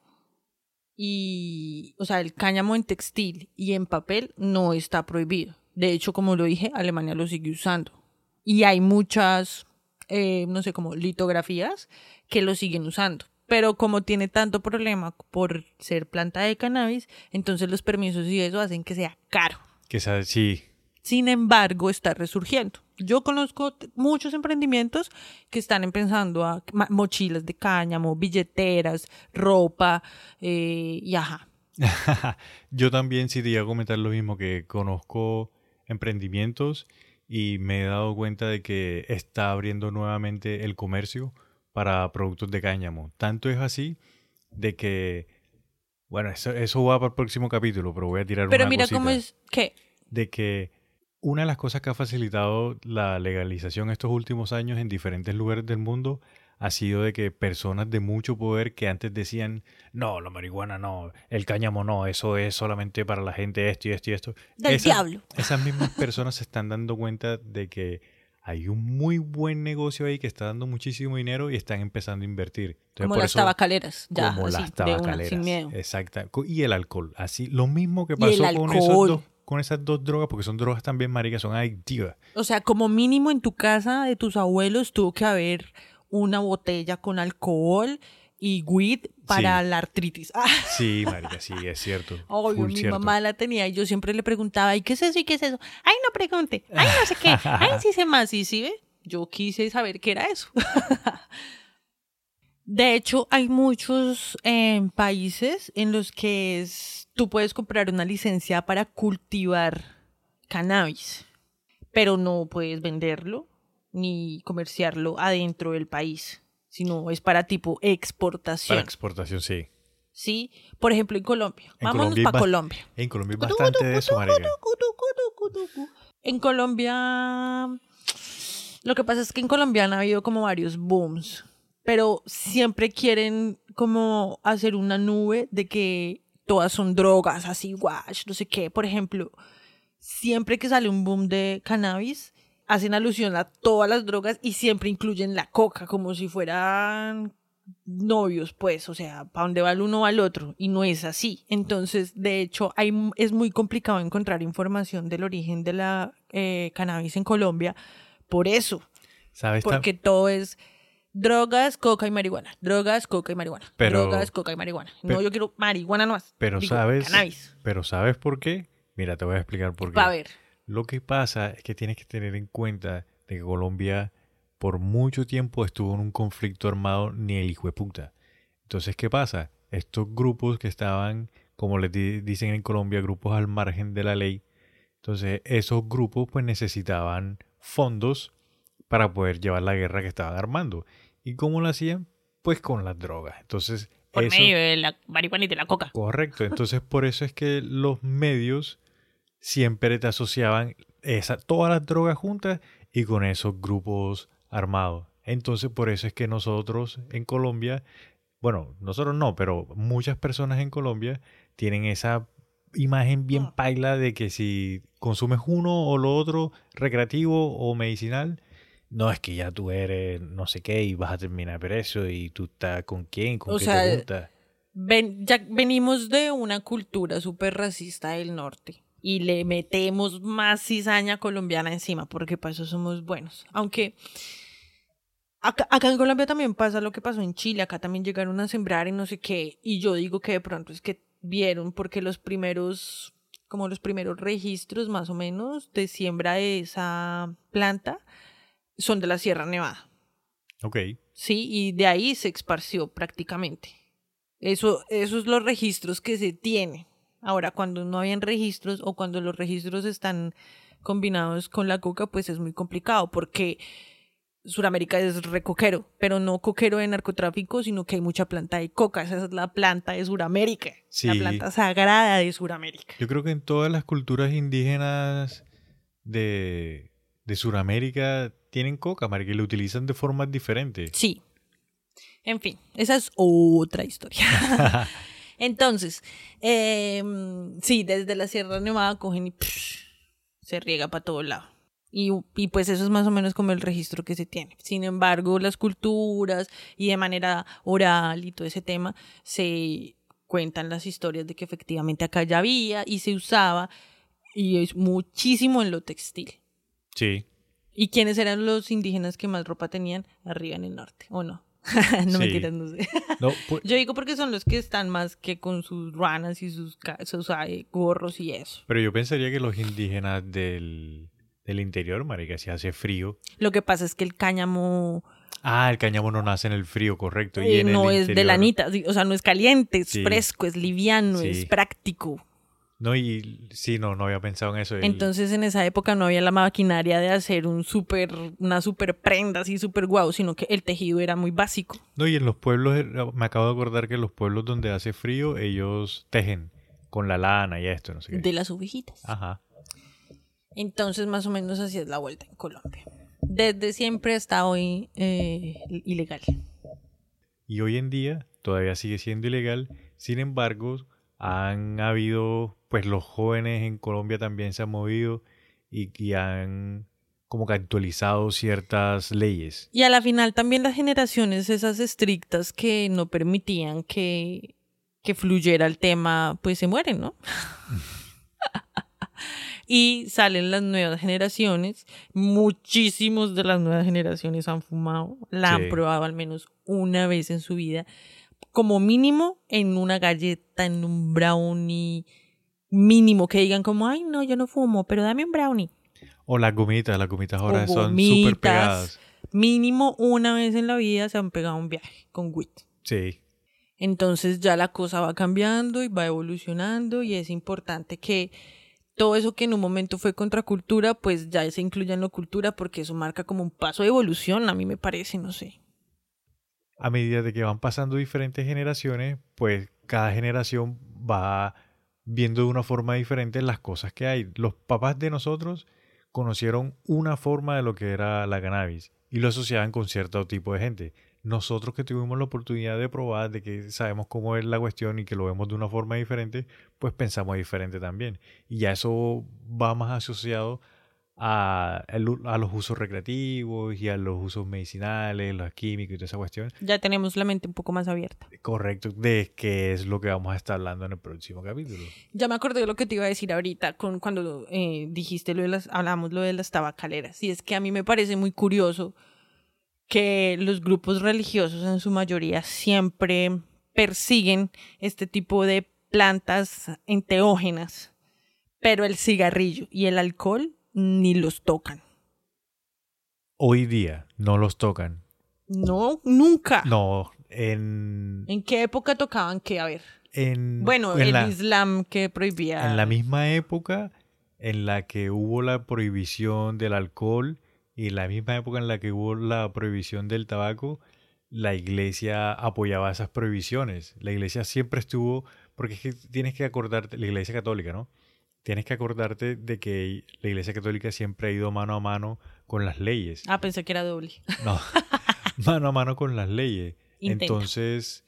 y, o sea, el cáñamo en textil y en papel no está prohibido. De hecho, como lo dije, Alemania lo sigue usando. Y hay muchas, eh, no sé, como litografías que lo siguen usando. Pero como tiene tanto problema por ser planta de cannabis, entonces los permisos y eso hacen que sea caro. Que sea, sí, Sin embargo, está resurgiendo. Yo conozco muchos emprendimientos que están empezando a mochilas de cáñamo, billeteras, ropa eh, y ajá. <laughs> Yo también sí te iba a comentar lo mismo, que conozco emprendimientos y me he dado cuenta de que está abriendo nuevamente el comercio para productos de cáñamo. Tanto es así de que, bueno, eso, eso va para el próximo capítulo, pero voy a tirar Pero una mira cosita. cómo es que de que una de las cosas que ha facilitado la legalización estos últimos años en diferentes lugares del mundo ha sido de que personas de mucho poder que antes decían, no, la marihuana no, el cáñamo no, eso es solamente para la gente esto y esto y esto. del Esas- diablo. <laughs> Esas mismas personas se están dando cuenta de que hay un muy buen negocio ahí que está dando muchísimo dinero y están empezando a invertir. Entonces, Como por las eso- tabacaleras, ya, como así, las de una, tabacaleras. sin miedo. Exacta. Y el alcohol. Así, lo mismo que pasó con, esos dos, con esas dos drogas, porque son drogas también, maricas, son adictivas. O sea, como mínimo en tu casa de tus abuelos tuvo que haber una botella con alcohol y weed para Sí. la artritis. Ah, <laughs> Sí, marica, sí, es cierto. Obvio, full mi cierto. mamá la tenía y yo siempre le preguntaba, ¿y qué es eso? ¿Y qué es eso? Ay, no pregunte. Ay, no sé qué. Ay, sí sé más. Y sí, ve, yo quise saber qué era eso. <laughs> De hecho, hay muchos eh, países en los que es- tú puedes comprar una licencia para cultivar cannabis, pero no puedes venderlo ni comerciarlo adentro del país, sino es para tipo exportación. Para exportación, sí. Sí, por ejemplo, en Colombia. Vámonos para Colombia. En Colombia hay bastante de eso. En Colombia, lo que pasa es que en Colombia han habido como varios booms, pero siempre quieren como hacer una nube de que todas son drogas, así, wash, no sé qué. Por ejemplo, siempre que sale un boom de cannabis, hacen alusión a todas las drogas y siempre incluyen la coca, como si fueran novios, pues, o sea, para dónde va el uno va el otro, y no es así. Entonces, de hecho, hay, es muy complicado encontrar información del origen de la eh, cannabis en Colombia por eso. ¿Sabes? Porque todo es drogas, coca y marihuana. Drogas, coca y marihuana. drogas, coca y marihuana. no, yo quiero marihuana nomás. Pero sabes. Pero ¿sabes por qué? Mira, te voy a explicar por qué. A ver. Lo que pasa es que tienes que tener en cuenta de que Colombia por mucho tiempo estuvo en un conflicto armado ni el hijo de puta. Entonces, ¿qué pasa? Estos grupos que estaban, como les dicen en Colombia, grupos al margen de la ley, entonces esos grupos pues necesitaban fondos para poder llevar la guerra que estaban armando. ¿Y cómo lo hacían? Pues con las drogas. Entonces, por medio de la marihuana y de la coca. Correcto. Entonces, por eso es que los medios siempre te asociaban esa, todas las drogas juntas y con esos grupos armado. Entonces por eso es que nosotros en Colombia, bueno, nosotros no, pero muchas personas en Colombia tienen esa imagen bien ah. paila de que si consumes uno o lo otro, recreativo o medicinal, no es que ya tú eres no sé qué y vas a terminar preso y tú estás con quién, con qué te Ven, ya venimos de una cultura súper racista del norte y le metemos más cizaña colombiana encima porque para eso somos buenos. Aunque Acá, en Colombia también pasa lo que pasó en Chile, acá también llegaron a sembrar y no sé qué, y yo digo que de pronto es que vieron porque los primeros, como los primeros registros más o menos de siembra de esa planta son de la Sierra Nevada. Ok. Sí, y de ahí se esparció prácticamente. Eso, esos son los registros que se tienen. Ahora, cuando no habían registros o cuando los registros están combinados con la coca, pues es muy complicado porque Suramérica es recoquero, pero no coquero de narcotráfico, sino que hay mucha planta de coca. Esa es la planta de Suramérica, la planta sagrada de Suramérica. Yo creo que en todas las culturas indígenas de, de Suramérica tienen coca, que lo utilizan de formas diferentes. Sí. En fin, esa es otra historia. <laughs> Entonces, em, sí, desde la Sierra Nevada cogen y se riega para todo lado. Y, pues eso es más o menos como el registro que se tiene. Sin embargo, las culturas y de manera oral y todo ese tema, se cuentan las historias de que efectivamente acá ya había y se usaba y es muchísimo en lo textil. Sí. ¿Y quiénes eran los indígenas que más ropa tenían arriba en el norte? ¿O no? <laughs> no me mentiras, no sé. Pues Yo digo porque son los que están más que con sus ranas y sus, sus gorros y eso. Pero yo pensaría que los indígenas del del interior, marica, si hace frío. Lo que pasa es que el cáñamo... Ah, el cáñamo no nace en el frío, correcto. Y eh, no es de lanita, o sea, no es caliente, es fresco, es liviano, es práctico. No, y sí, no, no había pensado en eso. Entonces en esa época no había la maquinaria de hacer un super, una super prenda así super guau, sino que el tejido era muy básico. No, y en los pueblos, eh, me acabo de acordar que en los pueblos donde hace frío, ellos tejen con la lana y esto, no sé qué. De las ovejitas. Ajá. Entonces, más o menos así es la vuelta en Colombia. Desde siempre hasta hoy eh, ilegal. Y hoy en día todavía sigue siendo ilegal. Sin embargo, han habido, pues los jóvenes en Colombia también se han movido y, y han como que actualizado ciertas leyes. Y a la final también las generaciones esas estrictas que no permitían que, que fluyera el tema, pues se mueren, ¿no? <laughs> y salen las nuevas generaciones. Muchísimos de las nuevas generaciones han fumado, la han probado al menos una vez en su vida, como mínimo en una galleta, en un brownie mínimo, que digan como, ay, no, yo no fumo, pero dame un brownie. O las gomitas, las gomitas ahora son súper pegadas. Mínimo una vez en la vida se han pegado un viaje con WIT. Sí. Entonces ya la cosa va cambiando y va evolucionando y es importante que todo eso que en un momento fue contracultura, pues ya se incluye en la cultura porque eso marca como un paso de evolución, a mí me parece, no sé. A medida de que van pasando diferentes generaciones, pues cada generación va viendo de una forma diferente las cosas que hay. Los papás de nosotros conocieron una forma de lo que era la cannabis y lo asociaban con cierto tipo de gente nosotros que tuvimos la oportunidad de probar, de que sabemos cómo es la cuestión y que lo vemos de una forma diferente, pues pensamos diferente también. Y ya eso va más asociado a, a, los usos recreativos y a los usos medicinales, los químicos y toda esa cuestión. Ya tenemos la mente un poco más abierta. Correcto, de qué es lo que vamos a estar hablando en el próximo capítulo. Ya me acordé de lo que te iba a decir ahorita con, cuando eh, dijiste lo de las, hablamos lo de las tabacaleras. Y es que a mí me parece muy curioso que los grupos religiosos en su mayoría siempre persiguen este tipo de plantas enteógenas, pero el cigarrillo y el alcohol ni los tocan. Hoy día no los tocan. No, nunca. No, en... ¿En qué época tocaban qué? A ver. En, bueno, el Islam que prohibía... En la misma época en la que hubo la prohibición del alcohol y la misma época en la que hubo la prohibición del tabaco, la iglesia apoyaba esas prohibiciones. La iglesia siempre estuvo, porque es que tienes que acordarte, la iglesia católica, ¿no? Tienes que acordarte de que la iglesia católica siempre ha ido mano a mano con las leyes. Ah, pensé que era doble. <laughs> No, mano a mano con las leyes. Entonces,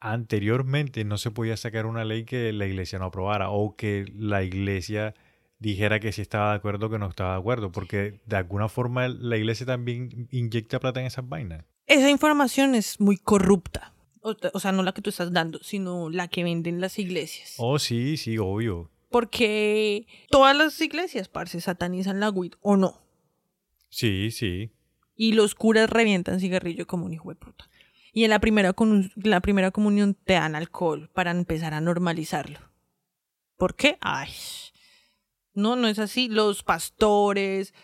anteriormente no se podía sacar una ley que la iglesia no aprobara o que la iglesia dijera que sí estaba de acuerdo o que no estaba de acuerdo, porque de alguna forma la iglesia también inyecta plata en esas vainas. Esa información es muy corrupta. O, sea, no la que tú estás dando, sino la que venden las iglesias. Oh, sí, sí, obvio. Porque todas las iglesias, parce, satanizan la weed, ¿o no? Sí, sí. Y los curas revientan cigarrillo como un hijo de puta. Y en la primera, la primera comunión te dan alcohol para empezar a normalizarlo. ¿Por qué? Ay, no, no es así. Los pastores,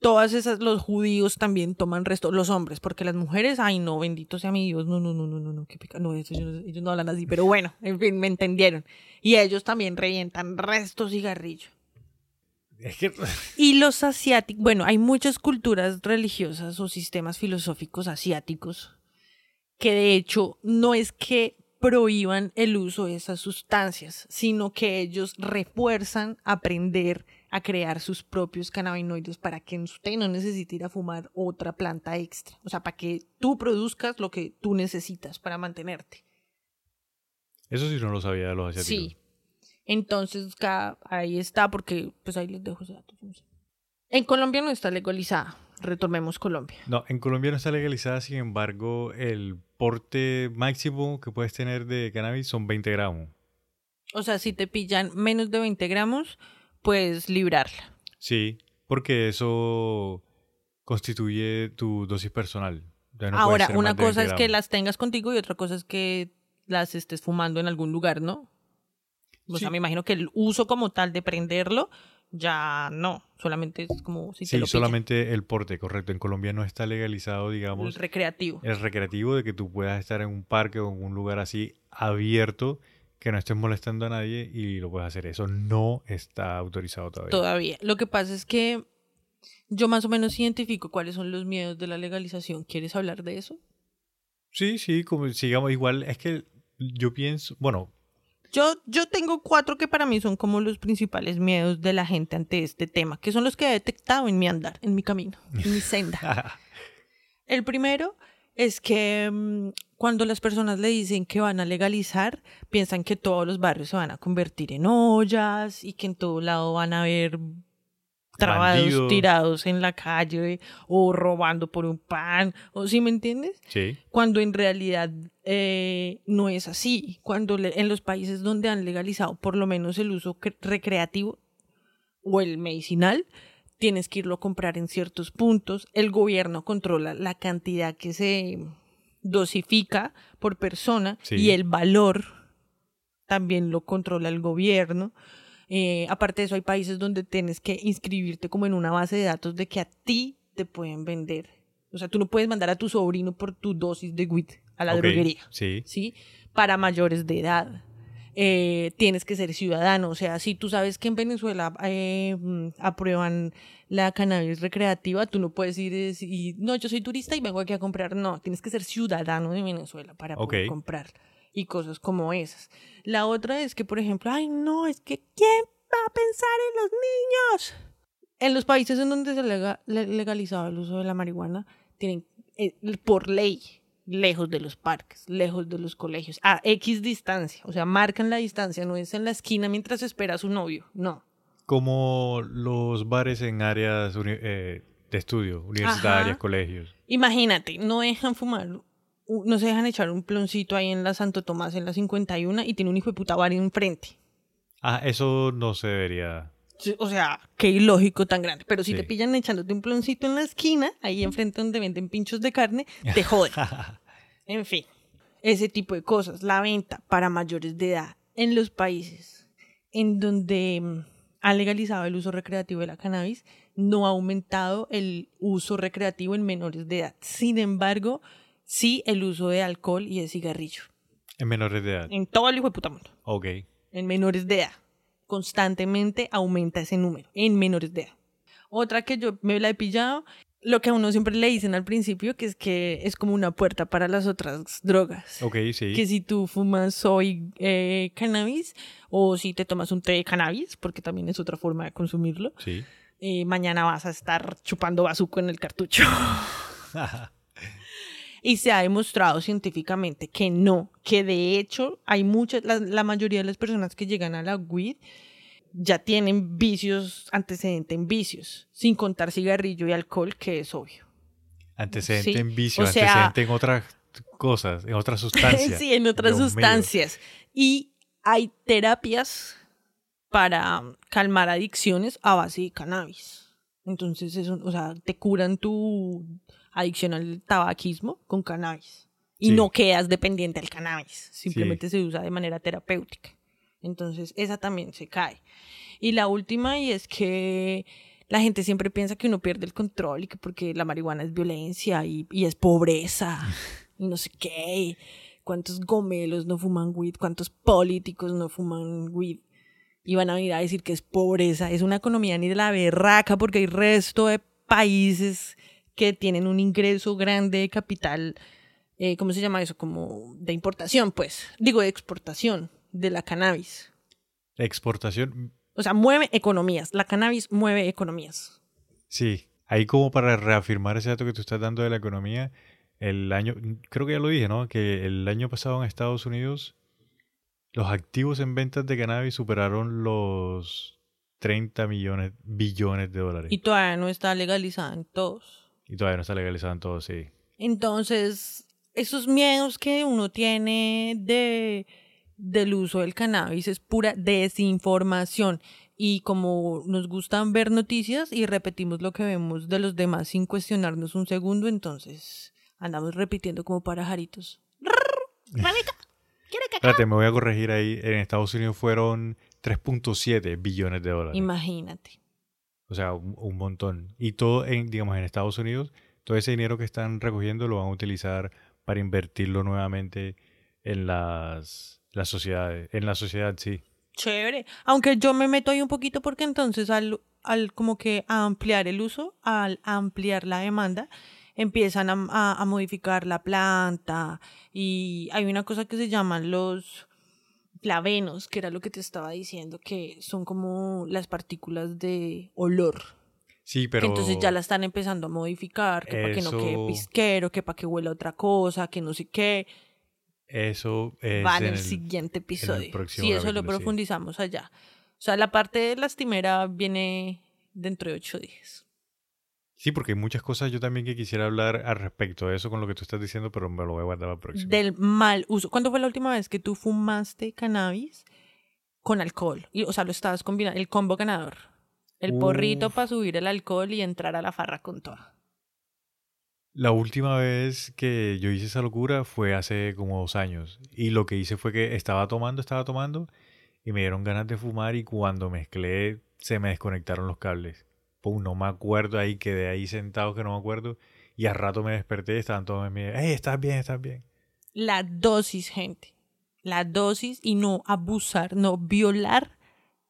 todas esas, los judíos también toman resto, los hombres, porque las mujeres, ay no, bendito sea mi Dios, no, no, no, no, no, no, qué pica, no, eso, ellos, ellos, no hablan así, pero bueno, en fin, me entendieron. Y ellos también revientan resto cigarrillo. Es que... Y los asiáticos, bueno, hay muchas culturas religiosas o sistemas filosóficos asiáticos que de hecho no es que prohíban el uso de esas sustancias, sino que ellos refuerzan aprender a crear sus propios cannabinoides para que usted no necesite ir a fumar otra planta extra. O sea, para que tú produzcas lo que tú necesitas para mantenerte. Eso sí no lo sabía de los asiáticos. Sí. Entonces, ahí está, porque pues ahí les dejo ese dato. En Colombia no está legalizada. Retomemos Colombia. No, en Colombia no está legalizada, sin embargo, el porte máximo que puedes tener de cannabis son 20 gramos. O sea, si te pillan menos de 20 gramos, puedes librarla. Sí, porque eso constituye tu dosis personal. Ahora, una cosa es que las tengas contigo y otra cosa es que las estés fumando en algún lugar, ¿no? O sea, me imagino que el uso como tal de prenderlo ya no, solamente es como si sí, te lo solamente el porte, correcto. En Colombia no está legalizado, digamos. El recreativo. El recreativo de que tú puedas estar en un parque o en un lugar así abierto que no estés molestando a nadie y lo puedes hacer. Eso no está autorizado todavía. Todavía. Lo que pasa es que yo más o menos identifico cuáles son los miedos de la legalización. ¿Quieres hablar de eso? Sí, sí, como sigamos igual. Es que yo pienso, bueno, yo, yo tengo cuatro que para mí son como los principales miedos de la gente ante este tema, que son los que he detectado en mi andar, en mi camino, en mi senda. <laughs> El primero es que mm, cuando las personas le dicen que van a legalizar, piensan que todos los barrios se van a convertir en ollas y que en todo lado van a haber trabados tirados en la calle o robando por un pan, o si me entiendes? Sí. Cuando en realidad eh, no es así. Cuando en los países donde han legalizado por lo menos el uso recreativo o el medicinal, tienes que irlo a comprar en ciertos puntos. El gobierno controla la cantidad que se dosifica por persona y el valor también lo controla el gobierno. Eh, aparte de eso, hay países donde tienes que inscribirte como en una base de datos de que a ti te pueden vender. O sea, tú no puedes mandar a tu sobrino por tu dosis de WIT a la droguería. Sí. Sí. Para mayores de edad. Eh, tienes que ser ciudadano. O sea, si tú sabes que en Venezuela eh, mm, aprueban la cannabis recreativa, tú no puedes ir y decir, no, yo soy turista y vengo aquí a comprar. No, tienes que ser ciudadano de Venezuela para poder comprar y cosas como esas. La otra es que, por ejemplo, ay, no, es que ¿quién va a pensar en los niños? En los países en donde se ha legalizado el uso de la marihuana, tienen eh, por ley lejos de los parques, lejos de los colegios, a X distancia, o sea, marcan la distancia, no es en la esquina mientras espera a su novio, no. Como los bares en áreas eh, de estudio, universitarias, colegios. Imagínate, no dejan fumar, no se dejan echar un ploncito ahí en la Santo Tomás, en la 51, y tiene un hijo de puta bar enfrente. Ah, eso no se debería o sea, qué ilógico tan grande. Pero si te pillan echándote un ploncito en la esquina, ahí enfrente donde venden pinchos de carne, te <laughs> joden. en fin, ese tipo de cosas. La venta para mayores de edad en los países en donde mm, ha legalizado el uso recreativo de la cannabis, no ha aumentado el uso recreativo en menores de edad. Sin embargo, sí el uso de alcohol y de cigarrillo. En menores de edad. En todo el hijo de puta mundo. Ok. En menores de edad constantemente aumenta ese número en menores de edad. Otra que yo me la he pillado, lo que a uno siempre le dicen al principio, que es que es como una puerta para las otras drogas. Ok, sí. Que si tú fumas hoy eh, cannabis o si te tomas un té de cannabis, porque también es otra forma de consumirlo, sí. Eh, mañana vas a estar chupando bazuco en el cartucho. <laughs> y se ha demostrado científicamente que no, que de hecho hay muchas, la, mayoría de las personas que llegan a la weed ya tienen vicios, antecedentes en vicios, sin contar cigarrillo y alcohol, que es obvio. Antecedente en vicios, antecedente en otras cosas, en otras <laughs> sustancias. sí, en otras sustancias. Y hay terapias para calmar adicciones a base de cannabis. Entonces, eso, o sea, te curan tu adicción al tabaquismo con cannabis. Y no quedas dependiente del cannabis, simplemente se usa de manera terapéutica. Entonces, esa también se cae. Y la última, y es que la gente siempre piensa que uno pierde el control y que porque la marihuana es violencia y, es pobreza y no sé qué. ¿Cuántos gomelos no fuman weed? ¿Cuántos políticos no fuman weed? Y van a venir a decir que es pobreza. Es una economía ni de la berraca porque hay resto de países que tienen un ingreso grande de capital, eh, ¿cómo se llama eso? Como de importación, pues. Digo, de exportación de la cannabis. Exportación. O sea, mueve economías. La cannabis mueve economías. Sí. Ahí como para reafirmar ese dato que tú estás dando de la economía, el año, creo que ya lo dije, ¿no? Que el año pasado en Estados Unidos los activos en ventas de cannabis superaron los 30 millones, billones de dólares. Y todavía no está legalizada en todos. Y todavía no está legalizado en todo, sí. Entonces, esos miedos que uno tiene de, del uso del cannabis es pura desinformación. Y como nos gustan ver noticias y repetimos lo que vemos de los demás sin cuestionarnos un segundo, entonces andamos repitiendo como pajaritos. <laughs> Espérate, me voy a corregir ahí. En Estados Unidos fueron 3.7 billones de dólares. Imagínate. O sea, un, montón. Y todo, digamos, en Estados Unidos, todo ese dinero que están recogiendo lo van a utilizar para invertirlo nuevamente en las, las sociedades. En la sociedad, sí. Chévere. Aunque yo me meto ahí un poquito porque entonces al, al como que ampliar el uso, al ampliar la demanda, empiezan a, a modificar la planta y hay una cosa que se llaman los flavenos, que era lo que te estaba diciendo, que son como las partículas de olor. Sí, pero... entonces ya la están empezando a modificar, que para que no quede pisquero, que para que huela otra cosa, que no sé qué. Eso es va en el, siguiente episodio. Sí, eso lo profundizamos allá. O sea, la parte de lastimera viene dentro de ocho días. Sí, porque hay muchas cosas yo también que quisiera hablar al respecto de eso con lo que tú estás diciendo, pero me lo voy a guardar para el próximo. Del mal uso. ¿Cuándo fue la última vez que tú fumaste cannabis con alcohol? Y, o sea, lo estabas combinando, el combo ganador. El porrito para subir el alcohol y entrar a la farra con toda. La última vez que yo hice esa locura fue hace como dos años. Y lo que hice fue que estaba tomando, estaba tomando, y me dieron ganas de fumar y cuando mezclé se me desconectaron los cables pum, no me acuerdo, ahí quedé ahí sentado que no me acuerdo. Y al rato me desperté y estaban todos en mi, hey, estás bien, estás bien. La dosis, gente. la dosis y no abusar, no violar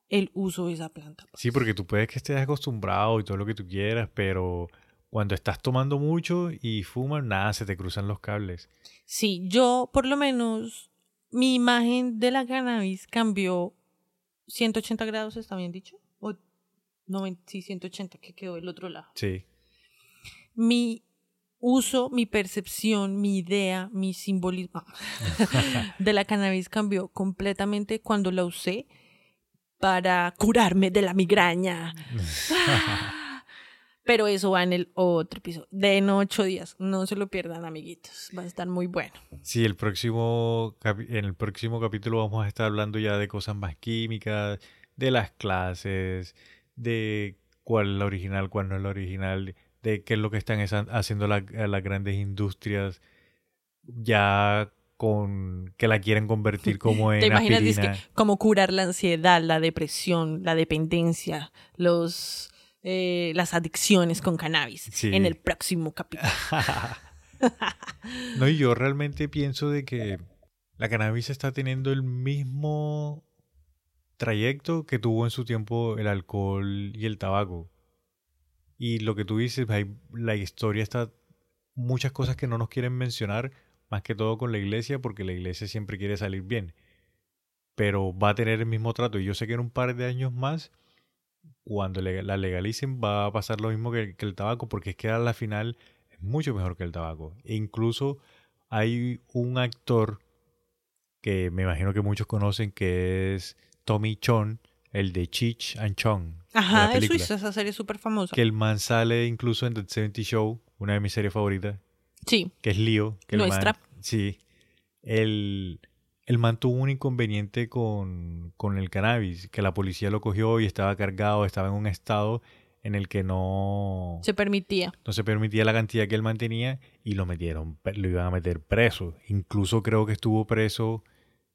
el uso de esa planta. Sí, porque tú puedes que estés acostumbrado y todo lo que tú quieras, pero cuando estás tomando mucho y fumas, nada, se te cruzan los cables. Sí, yo por lo menos mi imagen de la cannabis cambió 180 grados, ¿está bien dicho? O sí, 180, que quedó el otro lado. Sí. Mi uso, mi percepción, mi idea, mi simbolismo <laughs> de la cannabis cambió completamente cuando la usé para curarme de la migraña. <laughs> Pero eso va en el otro episodio, de en ocho días. No se lo pierdan, amiguitos. Va a estar muy bueno. Sí, el próximo en el próximo capítulo vamos a estar hablando ya de cosas más químicas, de las clases, de cuál es la original, cuál no es la original, de qué es lo que están haciendo las grandes industrias ya con que la quieren convertir <laughs> como en ¿Te imaginas que, cómo curar la ansiedad, la depresión, la dependencia, los eh, las adicciones con cannabis en el próximo capítulo. <laughs> no, y yo realmente pienso de que la cannabis está teniendo el mismo trayecto que tuvo en su tiempo el alcohol y el tabaco. Y lo que tú dices, la historia está muchas cosas que no nos quieren mencionar, más que todo con la iglesia, porque la iglesia siempre quiere salir bien. Pero va a tener el mismo trato. Y yo sé que en un par de años más, cuando la legalicen, va a pasar lo mismo que, el tabaco, porque es que a la final es mucho mejor que el tabaco. E incluso hay un actor que me imagino que muchos conocen, que es Tommy Chon, el de Cheech and Chong. Ajá, es suizo, esa serie súper famosa. Que el man sale incluso en The 70 Show, una de mis series favoritas. Sí. Que es Leo. Que Nuestra. sí. El, el man tuvo un inconveniente con, con el cannabis, que la policía lo cogió y estaba cargado, estaba en un estado en el que no se permitía. No se permitía la cantidad que él mantenía y lo metieron, lo iban a meter preso. Incluso creo que estuvo preso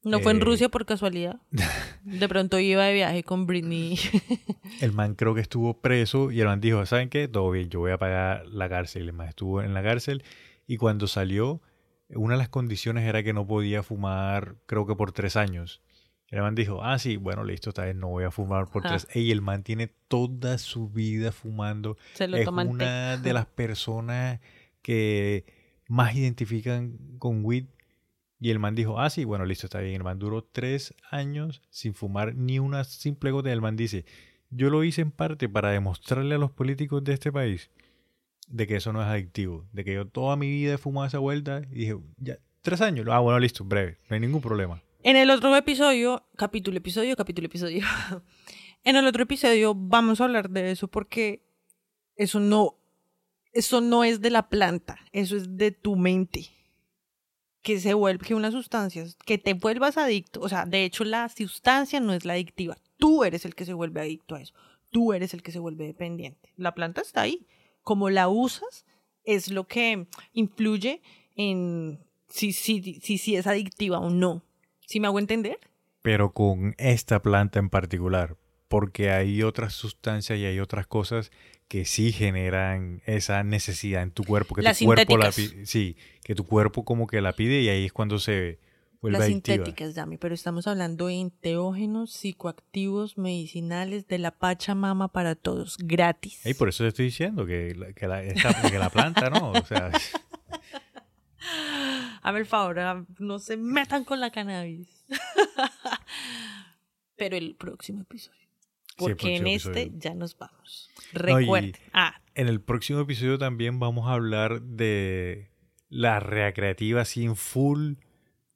no fue en eh, Rusia por casualidad. <laughs> De pronto iba de viaje con Britney. <laughs> el man creo que estuvo preso y el man dijo, ¿saben qué? Todo bien, yo voy a pagar la cárcel. El man estuvo en la cárcel y cuando salió, una de las condiciones era que no podía fumar, creo que por tres años. El man dijo, ah, sí, bueno, listo, esta vez no voy a fumar por tres. Y el man tiene toda su vida fumando. Se lo es una de las <laughs> personas que más identifican con weed y el man dijo, ah, sí, bueno, listo, está bien. El man duró tres años sin fumar ni una simple gota. El man dice, yo lo hice en parte para demostrarle a los políticos de este país de que eso no es adictivo. De que yo toda mi vida he fumado esa vuelta y dije, ya, tres años. Ah, bueno, listo, breve, no hay ningún problema. En el otro episodio, capítulo, episodio, capítulo, episodio. <laughs> en el otro episodio vamos a hablar de eso porque eso no, eso no es de la planta, eso es de tu mente que se vuelve, una sustancia, que te vuelvas adicto, o sea, de hecho la sustancia no es la adictiva, tú eres el que se vuelve adicto a eso, tú eres el que se vuelve dependiente. La planta está ahí, como la usas es lo que influye en si, si, si, si es adictiva o no. ¿Sí me hago entender? Pero con esta planta en particular, porque hay otras sustancias y hay otras cosas que sí generan esa necesidad en tu cuerpo, que tu cuerpo la sí, que tu cuerpo como que la pide y ahí es cuando se vuelve Las sintéticas, Dami, pero estamos hablando de enteógenos, psicoactivos, medicinales, de la Pachamama para todos, gratis. Y por eso te estoy diciendo que, que, la, que la planta, ¿no? O sea... <laughs> <laughs> A el favor, ah, no se metan con la cannabis. <laughs> pero el próximo episodio. Porque en este ya nos vamos. Recuerden. ah. En el próximo episodio también vamos a hablar de la recreativa sin full.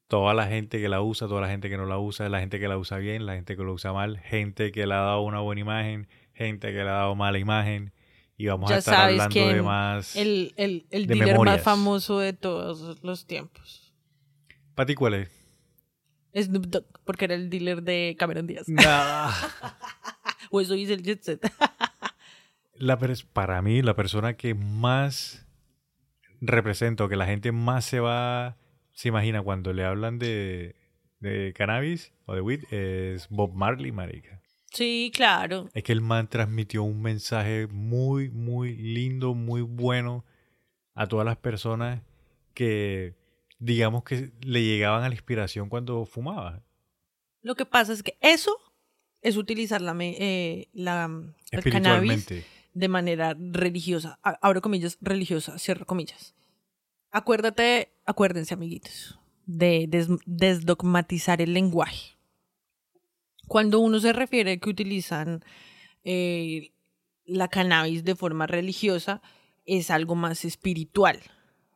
Toda la gente que la usa, toda la gente que no la usa, la gente que la usa bien, la gente que la usa mal, gente que le ha dado una buena imagen, gente que le ha dado mala imagen. Y vamos a estar hablando de más. El, el, el dealer más famoso de todos los tiempos. ¿Para ti cuál es? Snoop Dogg, porque era el dealer de Cameron Díaz. <laughs> <laughs> o eso dice el jet set. <laughs> la, para mí, la persona que más represento, que la gente más se va, se imagina cuando le hablan de, de cannabis o de weed, es Bob Marley, marica. Sí, claro. Es que el man transmitió un mensaje muy, muy lindo, muy bueno a todas las personas que digamos que le llegaban a la inspiración cuando fumaba. Lo que pasa es que eso es utilizar la, eh, la el cannabis de manera religiosa. Abro comillas, religiosa, cierro comillas. Acuérdate, acuérdense, amiguitos, de desdogmatizar el lenguaje. Cuando uno se refiere que utilizan eh, la cannabis de forma religiosa, es algo más espiritual,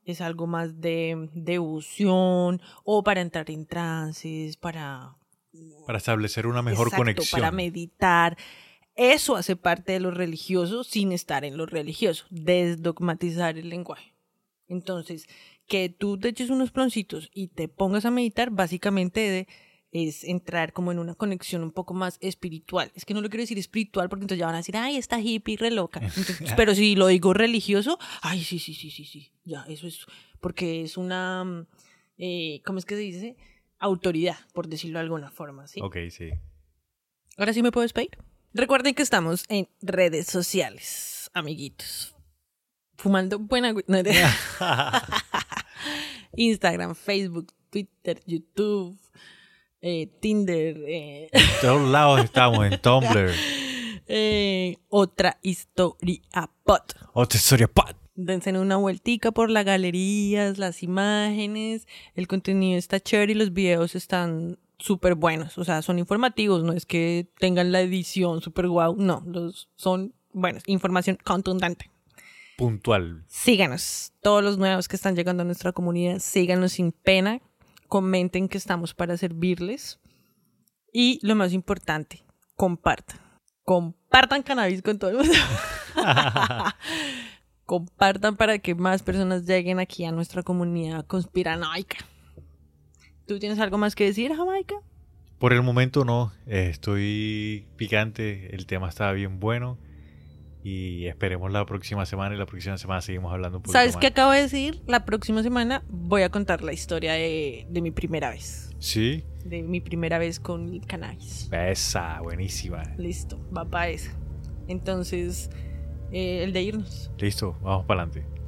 es algo más de devoción o para entrar en trances, para... Para establecer una mejor conexión. Para meditar. Eso hace parte de lo religioso sin estar en lo religioso, desdogmatizar el lenguaje. Entonces, que tú te eches unos ploncitos y te pongas a meditar, básicamente es entrar como en una conexión un poco más espiritual. Es que no lo quiero decir espiritual porque entonces ya van a decir, ay, está hippie, re loca. <laughs> pero si lo digo religioso, ay, sí, sí, sí, sí, sí, ya, eso es, porque es una, eh, ¿cómo es que se dice? Autoridad, por decirlo de alguna forma, ¿sí? Ok, sí. Ahora sí me puedo despedir. Recuerden que estamos en redes sociales, amiguitos. Fumando buena... <laughs> Instagram, Facebook, Twitter, YouTube, eh, Tinder. Eh. En todos lados estamos, en Tumblr. <laughs> Eh, otra historia pot. Otra historia pot. Dense una vueltica por las galerías, las imágenes. El contenido está chévere y los videos están súper buenos. O sea, son informativos, no es que tengan la edición súper guau. No, los son buenos. Información contundente. Puntual. Síganos. Todos los nuevos que están llegando a nuestra comunidad, síganos sin pena comenten que estamos para servirles. Y lo más importante, compartan. Compartan cannabis con todo el mundo. <laughs> <laughs> compartan para que más personas lleguen aquí a nuestra comunidad conspiranoica. ¿Tú tienes algo más que decir, Jamaica? Por el momento no, estoy picante, el tema está bien bueno. Y esperemos la próxima semana y la próxima semana seguimos hablando un poco ¿Sabes qué acabo de decir? La próxima semana voy a contar la historia de, mi primera vez. ¿Sí? De mi primera vez con cannabis. Esa, buenísima. Listo, va para esa. Entonces, eh, el de irnos. Listo, vamos para adelante.